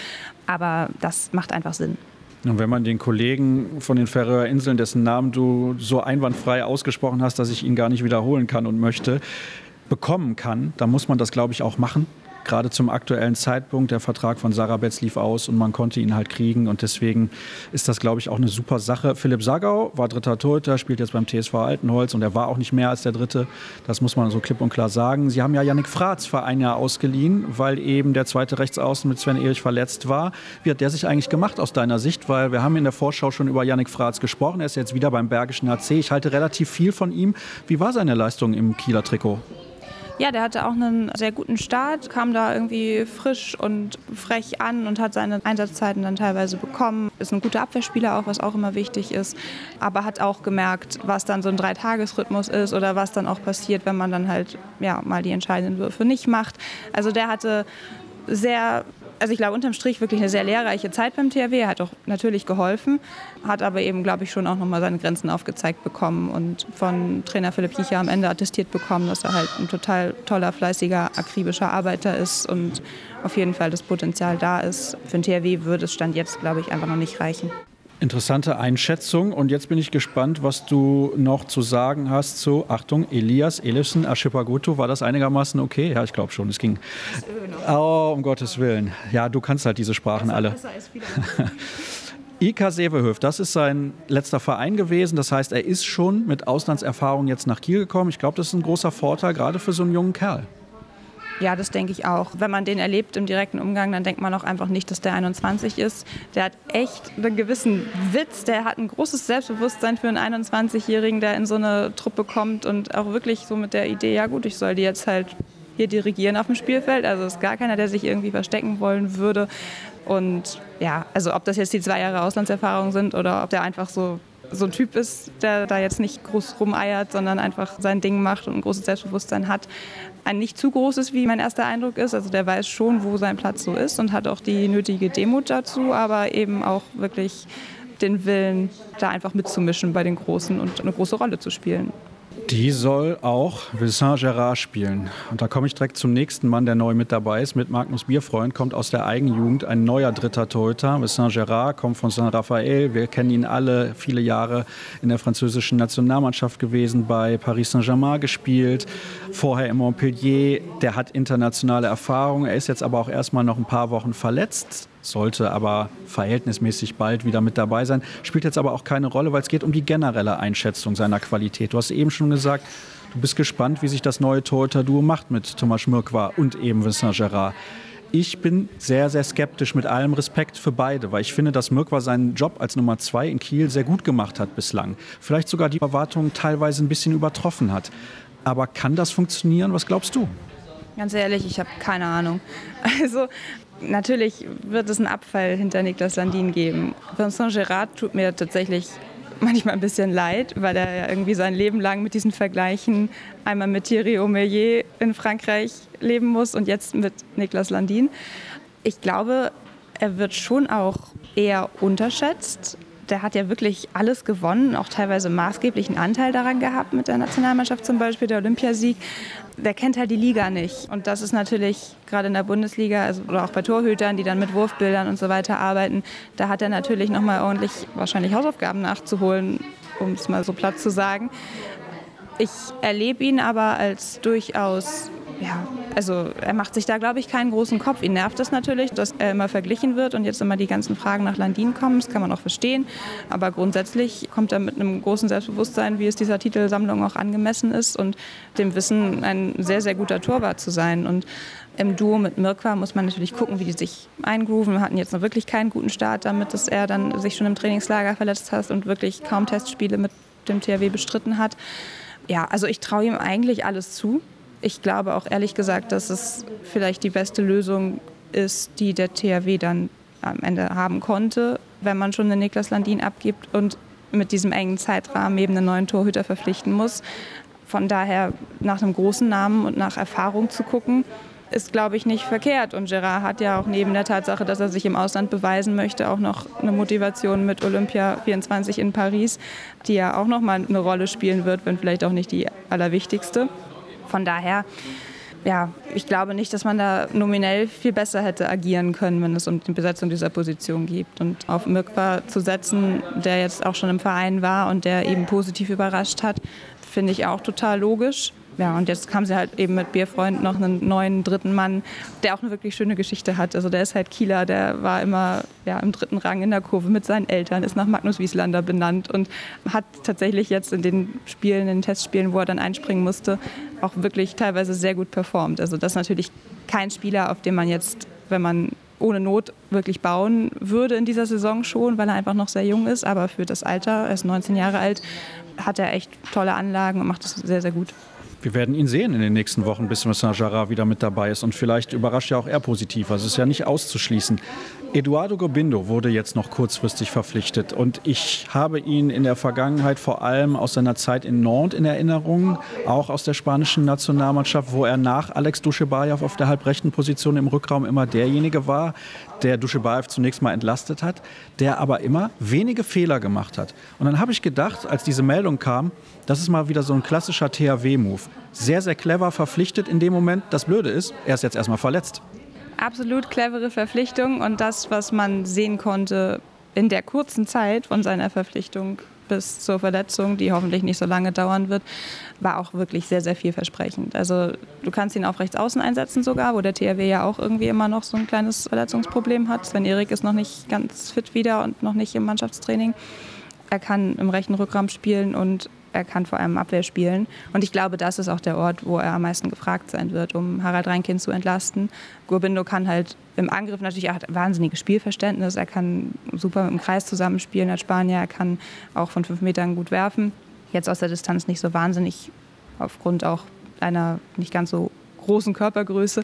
Aber das macht einfach Sinn. Und wenn man den Kollegen von den Färöer Inseln, dessen Namen du so einwandfrei ausgesprochen hast, dass ich ihn gar nicht wiederholen kann und möchte, bekommen kann, dann muss man das, glaube ich, auch machen. Gerade zum aktuellen Zeitpunkt. Der Vertrag von Sarabetz lief aus und man konnte ihn halt kriegen. Und deswegen ist das, glaube ich, auch eine super Sache. Philipp Sagau war dritter Torhüter, spielt jetzt beim TSV Altenholz und er war auch nicht mehr als der dritte. Das muss man so klipp und klar sagen. Sie haben ja Yannick Fratz für ein Jahr ausgeliehen, weil eben der zweite Rechtsaußen mit Sven Erich verletzt war. Wie hat der sich eigentlich gemacht aus deiner Sicht? Weil wir haben in der Vorschau schon über Yannick Fratz gesprochen. Er ist jetzt wieder beim Bergischen HC. Ich halte relativ viel von ihm. Wie war seine Leistung im Kieler Trikot? Ja, der hatte auch einen sehr guten Start, kam da irgendwie frisch und frech an und hat seine Einsatzzeiten dann teilweise bekommen. Ist ein guter Abwehrspieler auch, was auch immer wichtig ist. Aber hat auch gemerkt, was dann so ein Dreitagesrhythmus ist oder was dann auch passiert, wenn man dann halt ja, mal die entscheidenden Würfe nicht macht. Also der hatte sehr also ich glaube unterm Strich wirklich eine sehr lehrreiche Zeit beim THW. Er hat auch natürlich geholfen, hat aber eben, glaube ich, schon auch nochmal seine Grenzen aufgezeigt bekommen und von Trainer Philipp Kiecher am Ende attestiert bekommen, dass er halt ein total toller, fleißiger, akribischer Arbeiter ist und auf jeden Fall das Potenzial da ist. Für den THW würde es Stand jetzt, glaube ich, einfach noch nicht reichen. Interessante Einschätzung. Und jetzt bin ich gespannt, was du noch zu sagen hast zu, Achtung, Elias Elifsen Aschipagutu. War das einigermaßen okay? Ja, ich glaube schon. Es ging. Oh, um Gottes Willen. Ja, du kannst halt diese Sprachen alle. IK Sevehöf, das ist sein letzter Verein gewesen. Das heißt, er ist schon mit Auslandserfahrung jetzt nach Kiel gekommen. Ich glaube, das ist ein großer Vorteil, gerade für so einen jungen Kerl. Ja, das denke ich auch. Wenn man den erlebt im direkten Umgang, dann denkt man auch einfach nicht, dass der 21 ist. Der hat echt einen gewissen Witz, der hat ein großes Selbstbewusstsein für einen 21-Jährigen, der in so eine Truppe kommt und auch wirklich so mit der Idee, ja gut, ich soll die jetzt halt hier dirigieren auf dem Spielfeld. Also ist gar keiner, der sich irgendwie verstecken wollen würde. Und ja, also ob das jetzt die zwei Jahre Auslandserfahrung sind oder ob der einfach so so ein Typ ist, der da jetzt nicht groß rumeiert, sondern einfach sein Ding macht und ein großes Selbstbewusstsein hat. Ein nicht zu großes, wie mein erster Eindruck ist. Also der weiß schon, wo sein Platz so ist und hat auch die nötige Demut dazu, aber eben auch wirklich den Willen, da einfach mitzumischen bei den Großen und eine große Rolle zu spielen. Die soll auch Vincent Gerard spielen. Und da komme ich direkt zum nächsten Mann, der neu mit dabei ist. Mit Magnus Bierfreund kommt aus der Eigenjugend ein neuer dritter Torhüter. Vincent Gerard kommt von Saint-Raphael. Wir kennen ihn alle, viele Jahre in der französischen Nationalmannschaft gewesen, bei Paris Saint-Germain gespielt, vorher in Montpellier. Der hat internationale Erfahrung. Er ist jetzt aber auch erstmal noch ein paar Wochen verletzt sollte aber verhältnismäßig bald wieder mit dabei sein. Spielt jetzt aber auch keine Rolle, weil es geht um die generelle Einschätzung seiner Qualität. Du hast eben schon gesagt, du bist gespannt, wie sich das neue Torhüter-Duo macht mit Thomas Mirkwa und eben Vincent Gerard. Ich bin sehr, sehr skeptisch mit allem Respekt für beide, weil ich finde, dass Mirkwa seinen Job als Nummer zwei in Kiel sehr gut gemacht hat bislang. Vielleicht sogar die Erwartungen teilweise ein bisschen übertroffen hat. Aber kann das funktionieren? Was glaubst du? Ganz ehrlich, ich habe keine Ahnung. Also Natürlich wird es einen Abfall hinter Niklas Landin geben. Vincent Gerard tut mir tatsächlich manchmal ein bisschen leid, weil er irgendwie sein Leben lang mit diesen Vergleichen einmal mit Thierry Omeyer in Frankreich leben muss und jetzt mit Niklas Landin. Ich glaube, er wird schon auch eher unterschätzt der hat ja wirklich alles gewonnen, auch teilweise maßgeblichen Anteil daran gehabt mit der Nationalmannschaft zum Beispiel, der Olympiasieg. Der kennt halt die Liga nicht. Und das ist natürlich gerade in der Bundesliga, also, oder auch bei Torhütern, die dann mit Wurfbildern und so weiter arbeiten, da hat er natürlich nochmal ordentlich wahrscheinlich Hausaufgaben nachzuholen, um es mal so platt zu sagen. Ich erlebe ihn aber als durchaus ja, also er macht sich da, glaube ich, keinen großen Kopf. Ihn nervt es natürlich, dass er immer verglichen wird und jetzt immer die ganzen Fragen nach Landin kommen. Das kann man auch verstehen. Aber grundsätzlich kommt er mit einem großen Selbstbewusstsein, wie es dieser Titelsammlung auch angemessen ist und dem Wissen, ein sehr, sehr guter Torwart zu sein. Und im Duo mit Mirkwa muss man natürlich gucken, wie die sich eingrooven. Wir hatten jetzt noch wirklich keinen guten Start damit, dass er dann sich schon im Trainingslager verletzt hat und wirklich kaum Testspiele mit dem THW bestritten hat. Ja, also ich traue ihm eigentlich alles zu ich glaube auch ehrlich gesagt, dass es vielleicht die beste Lösung ist, die der THW dann am Ende haben konnte, wenn man schon den Niklas Landin abgibt und mit diesem engen Zeitrahmen eben einen neuen Torhüter verpflichten muss. Von daher nach einem großen Namen und nach Erfahrung zu gucken, ist, glaube ich, nicht verkehrt. Und Gerard hat ja auch neben der Tatsache, dass er sich im Ausland beweisen möchte, auch noch eine Motivation mit Olympia 24 in Paris, die ja auch noch mal eine Rolle spielen wird, wenn vielleicht auch nicht die allerwichtigste. Von daher, ja, ich glaube nicht, dass man da nominell viel besser hätte agieren können, wenn es um die Besetzung dieser Position geht. Und auf Mykwa zu setzen, der jetzt auch schon im Verein war und der eben positiv überrascht hat, finde ich auch total logisch. Ja, und jetzt haben sie halt eben mit Bierfreund noch einen neuen dritten Mann, der auch eine wirklich schöne Geschichte hat. Also der ist halt Kieler, der war immer ja, im dritten Rang in der Kurve mit seinen Eltern, ist nach Magnus Wieslander benannt und hat tatsächlich jetzt in den Spielen, in den Testspielen, wo er dann einspringen musste, auch wirklich teilweise sehr gut performt. Also das ist natürlich kein Spieler, auf den man jetzt, wenn man ohne Not wirklich bauen würde in dieser Saison schon, weil er einfach noch sehr jung ist. Aber für das Alter, er ist 19 Jahre alt, hat er echt tolle Anlagen und macht es sehr, sehr gut. Wir werden ihn sehen in den nächsten Wochen, bis Mr. Jara wieder mit dabei ist. Und vielleicht überrascht ja auch er positiv. Also ist ja nicht auszuschließen. Eduardo Gobindo wurde jetzt noch kurzfristig verpflichtet. Und ich habe ihn in der Vergangenheit vor allem aus seiner Zeit in Nantes in Erinnerung, auch aus der spanischen Nationalmannschaft, wo er nach Alex Duschebaev auf der halbrechten Position im Rückraum immer derjenige war, der Duschebaev zunächst mal entlastet hat, der aber immer wenige Fehler gemacht hat. Und dann habe ich gedacht, als diese Meldung kam, das ist mal wieder so ein klassischer THW-Move. Sehr, sehr clever verpflichtet in dem Moment. Das Blöde ist, er ist jetzt erstmal verletzt. Absolut clevere Verpflichtung und das, was man sehen konnte in der kurzen Zeit von seiner Verpflichtung bis zur Verletzung, die hoffentlich nicht so lange dauern wird, war auch wirklich sehr, sehr vielversprechend. Also du kannst ihn auf rechts außen einsetzen sogar, wo der THW ja auch irgendwie immer noch so ein kleines Verletzungsproblem hat. Sven Erik ist noch nicht ganz fit wieder und noch nicht im Mannschaftstraining. Er kann im rechten Rückraum spielen und er kann vor allem Abwehr spielen. Und ich glaube, das ist auch der Ort, wo er am meisten gefragt sein wird, um Harald Reinkind zu entlasten. Gurbindo kann halt im Angriff natürlich, er hat wahnsinniges Spielverständnis, er kann super im Kreis zusammenspielen als Spanier, er kann auch von fünf Metern gut werfen. Jetzt aus der Distanz nicht so wahnsinnig, aufgrund auch einer nicht ganz so großen Körpergröße.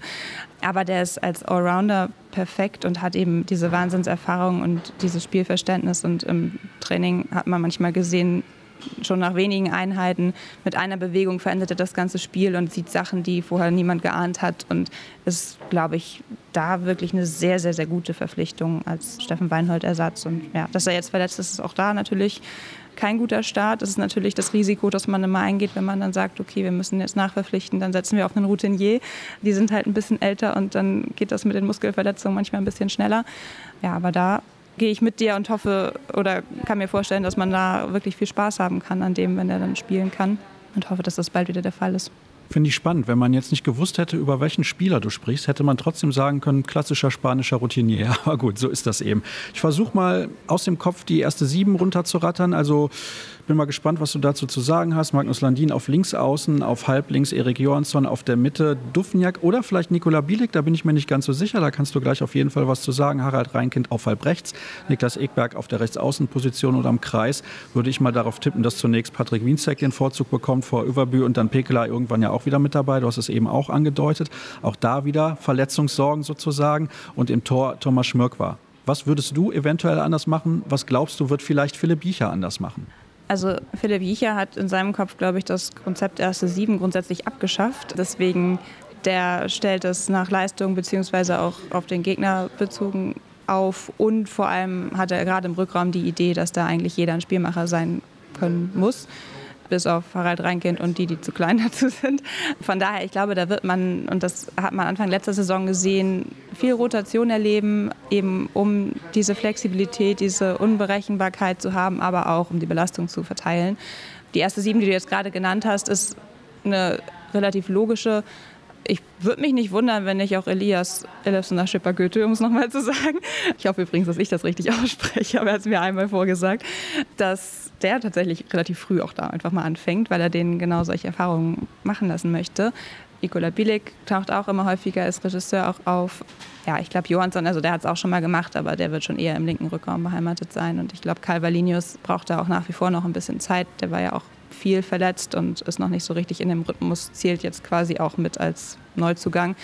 Aber der ist als Allrounder perfekt und hat eben diese Wahnsinnserfahrung und dieses Spielverständnis. Und im Training hat man manchmal gesehen, schon nach wenigen Einheiten mit einer Bewegung verändert er das ganze Spiel und sieht Sachen, die vorher niemand geahnt hat. Und ist, glaube ich, da wirklich eine sehr, sehr, sehr gute Verpflichtung als Steffen Weinhold-Ersatz. Und ja, dass er jetzt verletzt ist, ist auch da natürlich kein guter Start. Das ist natürlich das Risiko, das man immer eingeht, wenn man dann sagt, okay, wir müssen jetzt nachverpflichten, dann setzen wir auf einen Routinier. Die sind halt ein bisschen älter und dann geht das mit den Muskelverletzungen manchmal ein bisschen schneller. Ja, aber da gehe ich mit dir und hoffe oder kann mir vorstellen, dass man da wirklich viel Spaß haben kann an dem, wenn er dann spielen kann und hoffe, dass das bald wieder der Fall ist. Finde ich spannend. Wenn man jetzt nicht gewusst hätte, über welchen Spieler du sprichst, hätte man trotzdem sagen können, klassischer spanischer Routinier. Aber gut, so ist das eben. Ich versuche mal aus dem Kopf die erste sieben runterzurattern. Also bin mal gespannt, was du dazu zu sagen hast. Magnus Landin auf links außen, auf halblinks Erik Johansson auf der Mitte, Dufniak oder vielleicht Nikola Bielik, da bin ich mir nicht ganz so sicher. Da kannst du gleich auf jeden Fall was zu sagen. Harald Reinkind auf halb rechts, Niklas Ekberg auf der Rechtsaußenposition oder am Kreis. Würde ich mal darauf tippen, dass zunächst Patrick Wienzek den Vorzug bekommt vor Überbü und dann Pekela irgendwann ja auch wieder mit dabei. Du hast es eben auch angedeutet. Auch da wieder Verletzungssorgen sozusagen. Und im Tor Thomas Schmirk war. Was würdest du eventuell anders machen? Was glaubst du, wird vielleicht Philipp Biecher anders machen? Also Philipp Jicher hat in seinem Kopf, glaube ich, das Konzept erste sieben grundsätzlich abgeschafft. Deswegen, der stellt es nach Leistung beziehungsweise auch auf den Gegner bezogen auf. Und vor allem hat er gerade im Rückraum die Idee, dass da eigentlich jeder ein Spielmacher sein können muss bis auf Harald Reinkind und die, die zu klein dazu sind. Von daher, ich glaube, da wird man, und das hat man Anfang letzter Saison gesehen, viel Rotation erleben, eben um diese Flexibilität, diese Unberechenbarkeit zu haben, aber auch um die Belastung zu verteilen. Die erste sieben, die du jetzt gerade genannt hast, ist eine relativ logische ich würde mich nicht wundern, wenn ich auch Elias Elefsson Schipper Goethe, um es nochmal zu sagen. Ich hoffe übrigens, dass ich das richtig ausspreche, aber er hat es mir einmal vorgesagt, dass der tatsächlich relativ früh auch da einfach mal anfängt, weil er denen genau solche Erfahrungen machen lassen möchte. Nikola Bilik taucht auch immer häufiger als Regisseur auch auf. Ja, ich glaube, Johansson, also der hat es auch schon mal gemacht, aber der wird schon eher im linken Rückraum beheimatet sein. Und ich glaube, Calvalinius braucht da auch nach wie vor noch ein bisschen Zeit. Der war ja auch viel verletzt und ist noch nicht so richtig in dem Rhythmus, zählt jetzt quasi auch mit als Neuzugang.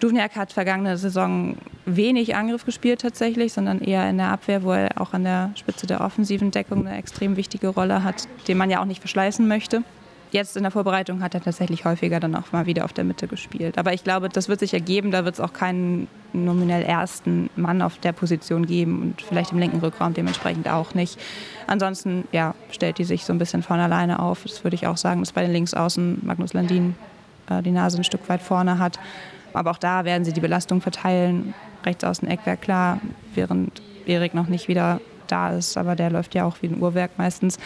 Duvniak hat vergangene Saison wenig Angriff gespielt tatsächlich, sondern eher in der Abwehr, wo er auch an der Spitze der offensiven Deckung eine extrem wichtige Rolle hat, den man ja auch nicht verschleißen möchte jetzt in der Vorbereitung hat er tatsächlich häufiger dann auch mal wieder auf der Mitte gespielt. Aber ich glaube, das wird sich ergeben. Da wird es auch keinen nominell ersten Mann auf der Position geben und vielleicht im linken Rückraum dementsprechend auch nicht. Ansonsten ja, stellt die sich so ein bisschen von alleine auf. Das würde ich auch sagen, dass bei den Linksaußen Magnus Landin äh, die Nase ein Stück weit vorne hat. Aber auch da werden sie die Belastung verteilen. Rechts außen Eckwerk klar, während Erik noch nicht wieder da ist, aber der läuft ja auch wie ein Uhrwerk meistens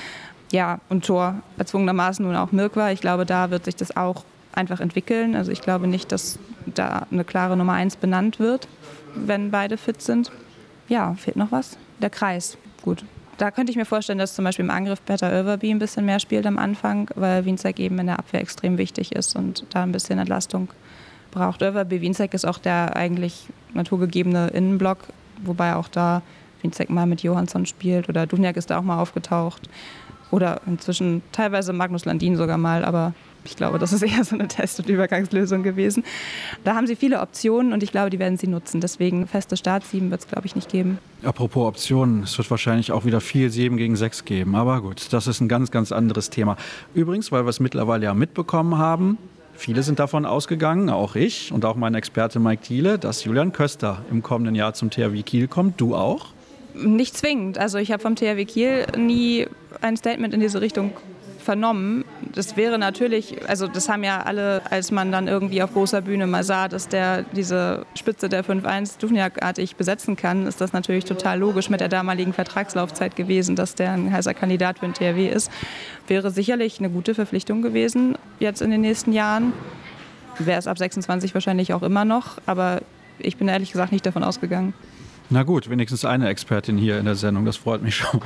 Ja, und Tor erzwungenermaßen nun auch Mirk war. Ich glaube, da wird sich das auch einfach entwickeln. Also ich glaube nicht, dass da eine klare Nummer eins benannt wird, wenn beide fit sind. Ja, fehlt noch was? Der Kreis. Gut. Da könnte ich mir vorstellen, dass zum Beispiel im Angriff Peter Överby ein bisschen mehr spielt am Anfang, weil Wienzek eben in der Abwehr extrem wichtig ist und da ein bisschen Entlastung braucht. Överby Wienzek ist auch der eigentlich naturgegebene Innenblock, wobei auch da Wienzek mal mit Johansson spielt oder Duniak ist da auch mal aufgetaucht. Oder inzwischen teilweise Magnus Landin sogar mal, aber ich glaube, das ist eher so eine Test- und Übergangslösung gewesen. Da haben sie viele Optionen und ich glaube, die werden sie nutzen. Deswegen feste Startsieben wird es, glaube ich, nicht geben. Apropos Optionen, es wird wahrscheinlich auch wieder viel 7 gegen 6 geben. Aber gut, das ist ein ganz, ganz anderes Thema. Übrigens, weil wir es mittlerweile ja mitbekommen haben, Viele sind davon ausgegangen, auch ich und auch mein Experte Mike Thiele, dass Julian Köster im kommenden Jahr zum THW Kiel kommt. Du auch? Nicht zwingend. Also ich habe vom THW Kiel nie ein Statement in diese Richtung vernommen. Das wäre natürlich, also das haben ja alle, als man dann irgendwie auf großer Bühne mal sah, dass der diese Spitze der 5-1 Duvniak-artig besetzen kann, ist das natürlich total logisch mit der damaligen Vertragslaufzeit gewesen, dass der ein heißer Kandidat für den THW ist. Wäre sicherlich eine gute Verpflichtung gewesen jetzt in den nächsten Jahren. Wäre es ab 26 wahrscheinlich auch immer noch, aber ich bin ehrlich gesagt nicht davon ausgegangen. Na gut, wenigstens eine Expertin hier in der Sendung, das freut mich schon.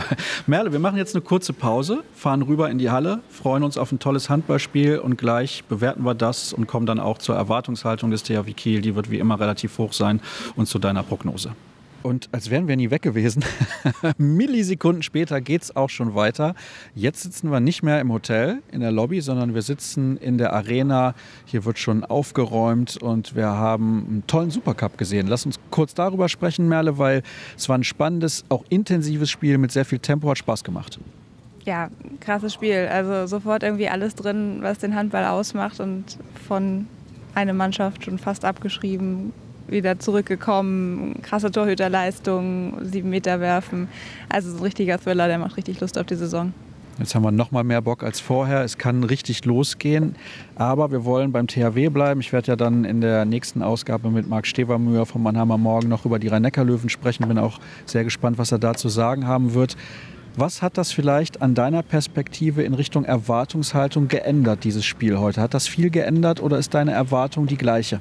Merle, wir machen jetzt eine kurze Pause, fahren rüber in die Halle, freuen uns auf ein tolles Handballspiel und gleich bewerten wir das und kommen dann auch zur Erwartungshaltung des THW Kiel. Die wird wie immer relativ hoch sein und zu deiner Prognose. Und als wären wir nie weg gewesen, Millisekunden später geht es auch schon weiter. Jetzt sitzen wir nicht mehr im Hotel in der Lobby, sondern wir sitzen in der Arena. Hier wird schon aufgeräumt und wir haben einen tollen Supercup gesehen. Lass uns kurz darüber sprechen, Merle, weil es war ein spannendes, auch intensives Spiel mit sehr viel Tempo, hat Spaß gemacht. Ja, krasses Spiel. Also sofort irgendwie alles drin, was den Handball ausmacht und von einer Mannschaft schon fast abgeschrieben wieder zurückgekommen. Krasse Torhüterleistung, sieben Meter werfen. Also so ein richtiger Thriller, der macht richtig Lust auf die Saison. Jetzt haben wir noch mal mehr Bock als vorher. Es kann richtig losgehen. Aber wir wollen beim THW bleiben. Ich werde ja dann in der nächsten Ausgabe mit Marc Stevermüher vom Mannheimer Morgen noch über die Rhein-Neckar-Löwen sprechen. Bin auch sehr gespannt, was er da zu sagen haben wird. Was hat das vielleicht an deiner Perspektive in Richtung Erwartungshaltung geändert, dieses Spiel heute? Hat das viel geändert oder ist deine Erwartung die gleiche?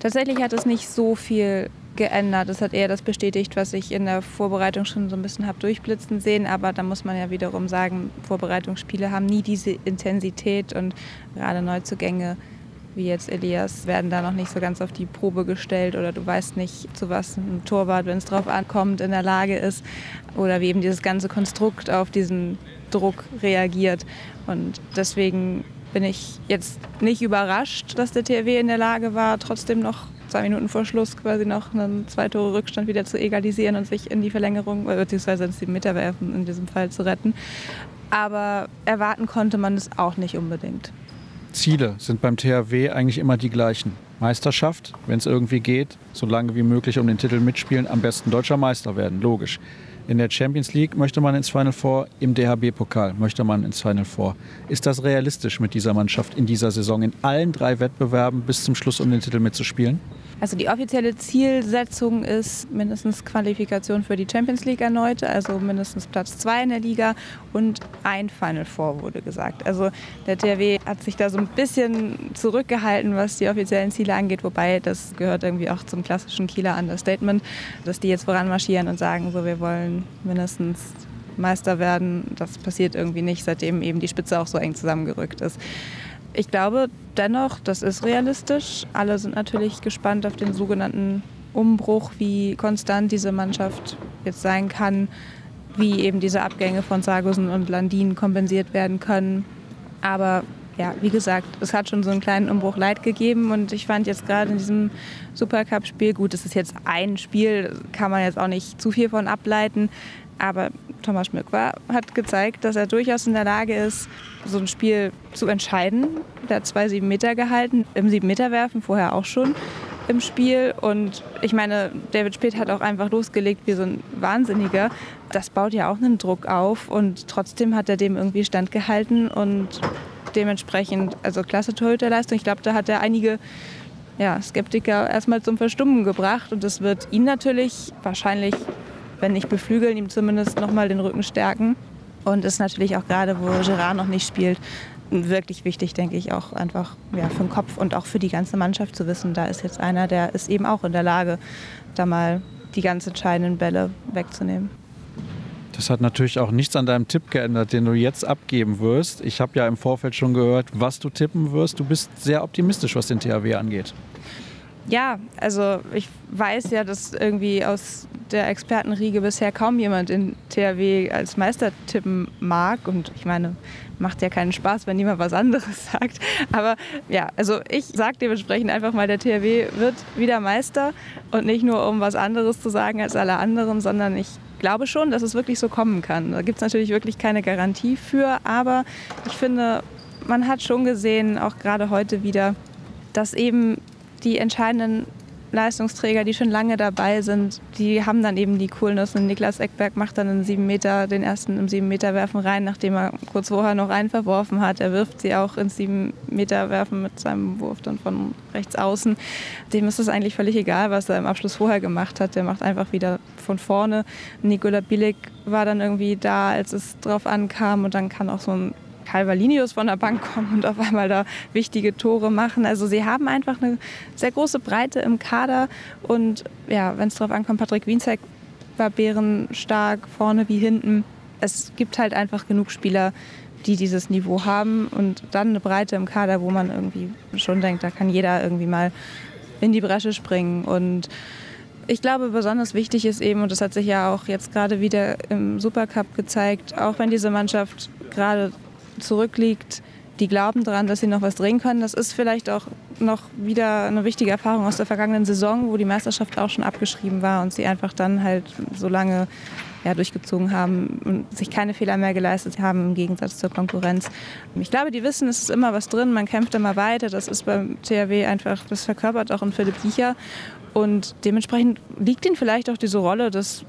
Tatsächlich hat es nicht so viel geändert. Es hat eher das bestätigt, was ich in der Vorbereitung schon so ein bisschen habe durchblitzen sehen. Aber da muss man ja wiederum sagen, Vorbereitungsspiele haben nie diese Intensität und gerade Neuzugänge wie jetzt Elias werden da noch nicht so ganz auf die Probe gestellt oder du weißt nicht, zu was ein Torwart, wenn es drauf ankommt, in der Lage ist oder wie eben dieses ganze Konstrukt auf diesen Druck reagiert. Und deswegen bin ich jetzt nicht überrascht, dass der THW in der Lage war, trotzdem noch zwei Minuten vor Schluss quasi noch einen zwei Tore Rückstand wieder zu egalisieren und sich in die Verlängerung bzw. ins Meter werfen in diesem Fall zu retten. Aber erwarten konnte man es auch nicht unbedingt. Ziele sind beim THW eigentlich immer die gleichen. Meisterschaft, wenn es irgendwie geht, so lange wie möglich um den Titel mitspielen, am besten deutscher Meister werden, logisch. In der Champions League möchte man ins Final Four, im DHB-Pokal möchte man ins Final Four. Ist das realistisch mit dieser Mannschaft in dieser Saison in allen drei Wettbewerben bis zum Schluss um den Titel mitzuspielen? Also die offizielle Zielsetzung ist mindestens Qualifikation für die Champions League erneut, also mindestens Platz zwei in der Liga und ein Final Four wurde gesagt. Also der THW hat sich da so ein bisschen zurückgehalten, was die offiziellen Ziele angeht, wobei das gehört irgendwie auch zum klassischen Kieler Understatement, dass die jetzt voranmarschieren und sagen, so wir wollen mindestens Meister werden. Das passiert irgendwie nicht, seitdem eben die Spitze auch so eng zusammengerückt ist. Ich glaube dennoch, das ist realistisch. Alle sind natürlich gespannt auf den sogenannten Umbruch, wie konstant diese Mannschaft jetzt sein kann, wie eben diese Abgänge von Sargussen und Landin kompensiert werden können. Aber ja, wie gesagt, es hat schon so einen kleinen Umbruch Leid gegeben und ich fand jetzt gerade in diesem Supercup-Spiel, gut, es ist jetzt ein Spiel, kann man jetzt auch nicht zu viel von ableiten, aber Thomas Schmück war, hat gezeigt, dass er durchaus in der Lage ist, so ein Spiel zu entscheiden. Der hat zwei sieben Meter gehalten, im sieben Meter werfen vorher auch schon im Spiel. Und ich meine, David Speth hat auch einfach losgelegt wie so ein Wahnsinniger. Das baut ja auch einen Druck auf und trotzdem hat er dem irgendwie standgehalten und dementsprechend, also klasse Torhüterleistung. Ich glaube, da hat er einige ja, Skeptiker erstmal zum Verstummen gebracht und das wird ihn natürlich wahrscheinlich wenn nicht beflügeln, ihm zumindest nochmal den Rücken stärken. Und ist natürlich auch gerade, wo Gerard noch nicht spielt, wirklich wichtig, denke ich, auch einfach ja, für den Kopf und auch für die ganze Mannschaft zu wissen, da ist jetzt einer, der ist eben auch in der Lage, da mal die ganz entscheidenden Bälle wegzunehmen. Das hat natürlich auch nichts an deinem Tipp geändert, den du jetzt abgeben wirst. Ich habe ja im Vorfeld schon gehört, was du tippen wirst. Du bist sehr optimistisch, was den THW angeht. Ja, also ich weiß ja, dass irgendwie aus der Expertenriege bisher kaum jemand den THW als Meister tippen mag. Und ich meine, macht ja keinen Spaß, wenn niemand was anderes sagt. Aber ja, also ich sage dementsprechend einfach mal, der THW wird wieder Meister. Und nicht nur, um was anderes zu sagen als alle anderen, sondern ich glaube schon, dass es wirklich so kommen kann. Da gibt es natürlich wirklich keine Garantie für. Aber ich finde, man hat schon gesehen, auch gerade heute wieder, dass eben die entscheidenden Leistungsträger, die schon lange dabei sind, die haben dann eben die Coolness. Und Niklas Eckberg macht dann einen 7 Meter, den ersten im 7 Meter Werfen rein, nachdem er kurz vorher noch einen verworfen hat. Er wirft sie auch ins 7 Meter Werfen mit seinem Wurf dann von rechts außen. Dem ist es eigentlich völlig egal, was er im Abschluss vorher gemacht hat. Der macht einfach wieder von vorne. Nikola Billig war dann irgendwie da, als es drauf ankam und dann kann auch so ein Calvalinius von der Bank kommen und auf einmal da wichtige Tore machen. Also sie haben einfach eine sehr große Breite im Kader und ja, wenn es darauf ankommt, Patrick Wienzek war bärenstark vorne wie hinten. Es gibt halt einfach genug Spieler, die dieses Niveau haben und dann eine Breite im Kader, wo man irgendwie schon denkt, da kann jeder irgendwie mal in die Bresche springen und ich glaube, besonders wichtig ist eben, und das hat sich ja auch jetzt gerade wieder im Supercup gezeigt, auch wenn diese Mannschaft gerade zurückliegt, die glauben daran, dass sie noch was drehen können. Das ist vielleicht auch noch wieder eine wichtige Erfahrung aus der vergangenen Saison, wo die Meisterschaft auch schon abgeschrieben war und sie einfach dann halt so lange ja, durchgezogen haben und sich keine Fehler mehr geleistet haben im Gegensatz zur Konkurrenz. Ich glaube, die wissen, es ist immer was drin, man kämpft immer weiter. Das ist beim THW einfach, das verkörpert auch in Philipp Giecher. Und dementsprechend liegt ihnen vielleicht auch diese Rolle des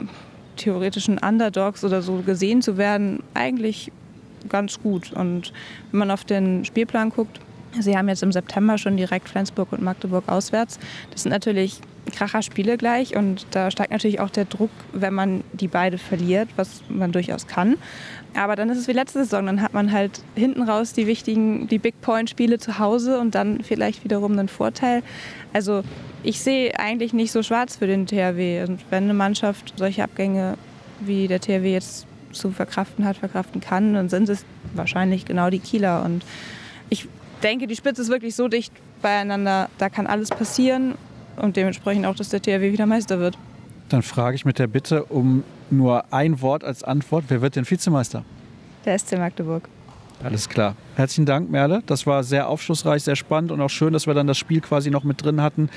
theoretischen Underdogs oder so gesehen zu werden, eigentlich ganz gut. Und wenn man auf den Spielplan guckt, Sie haben jetzt im September schon direkt Flensburg und Magdeburg auswärts. Das sind natürlich Kracher-Spiele gleich und da steigt natürlich auch der Druck, wenn man die beide verliert, was man durchaus kann. Aber dann ist es wie letzte Saison, dann hat man halt hinten raus die wichtigen, die Big Point-Spiele zu Hause und dann vielleicht wiederum einen Vorteil. Also ich sehe eigentlich nicht so schwarz für den THW. Und wenn eine Mannschaft solche Abgänge wie der THW jetzt zu verkraften hat, verkraften kann, dann sind es wahrscheinlich genau die Kieler. Und ich denke, die Spitze ist wirklich so dicht beieinander, da kann alles passieren und dementsprechend auch, dass der THW wieder Meister wird. Dann frage ich mit der Bitte um nur ein Wort als Antwort. Wer wird denn Vizemeister? Der SC Magdeburg. Alles klar. Herzlichen Dank, Merle. Das war sehr aufschlussreich, sehr spannend und auch schön, dass wir dann das Spiel quasi noch mit drin hatten.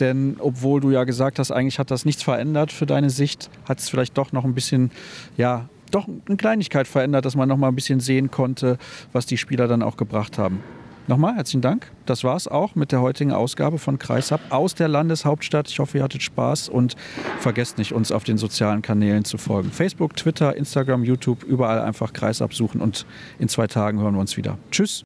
Denn obwohl du ja gesagt hast, eigentlich hat das nichts verändert für deine Sicht, hat es vielleicht doch noch ein bisschen ja, doch eine Kleinigkeit verändert, dass man noch mal ein bisschen sehen konnte, was die Spieler dann auch gebracht haben. Nochmal herzlichen Dank. Das war es auch mit der heutigen Ausgabe von Kreishab aus der Landeshauptstadt. Ich hoffe, ihr hattet Spaß und vergesst nicht, uns auf den sozialen Kanälen zu folgen. Facebook, Twitter, Instagram, YouTube, überall einfach Kreishab suchen und in zwei Tagen hören wir uns wieder. Tschüss.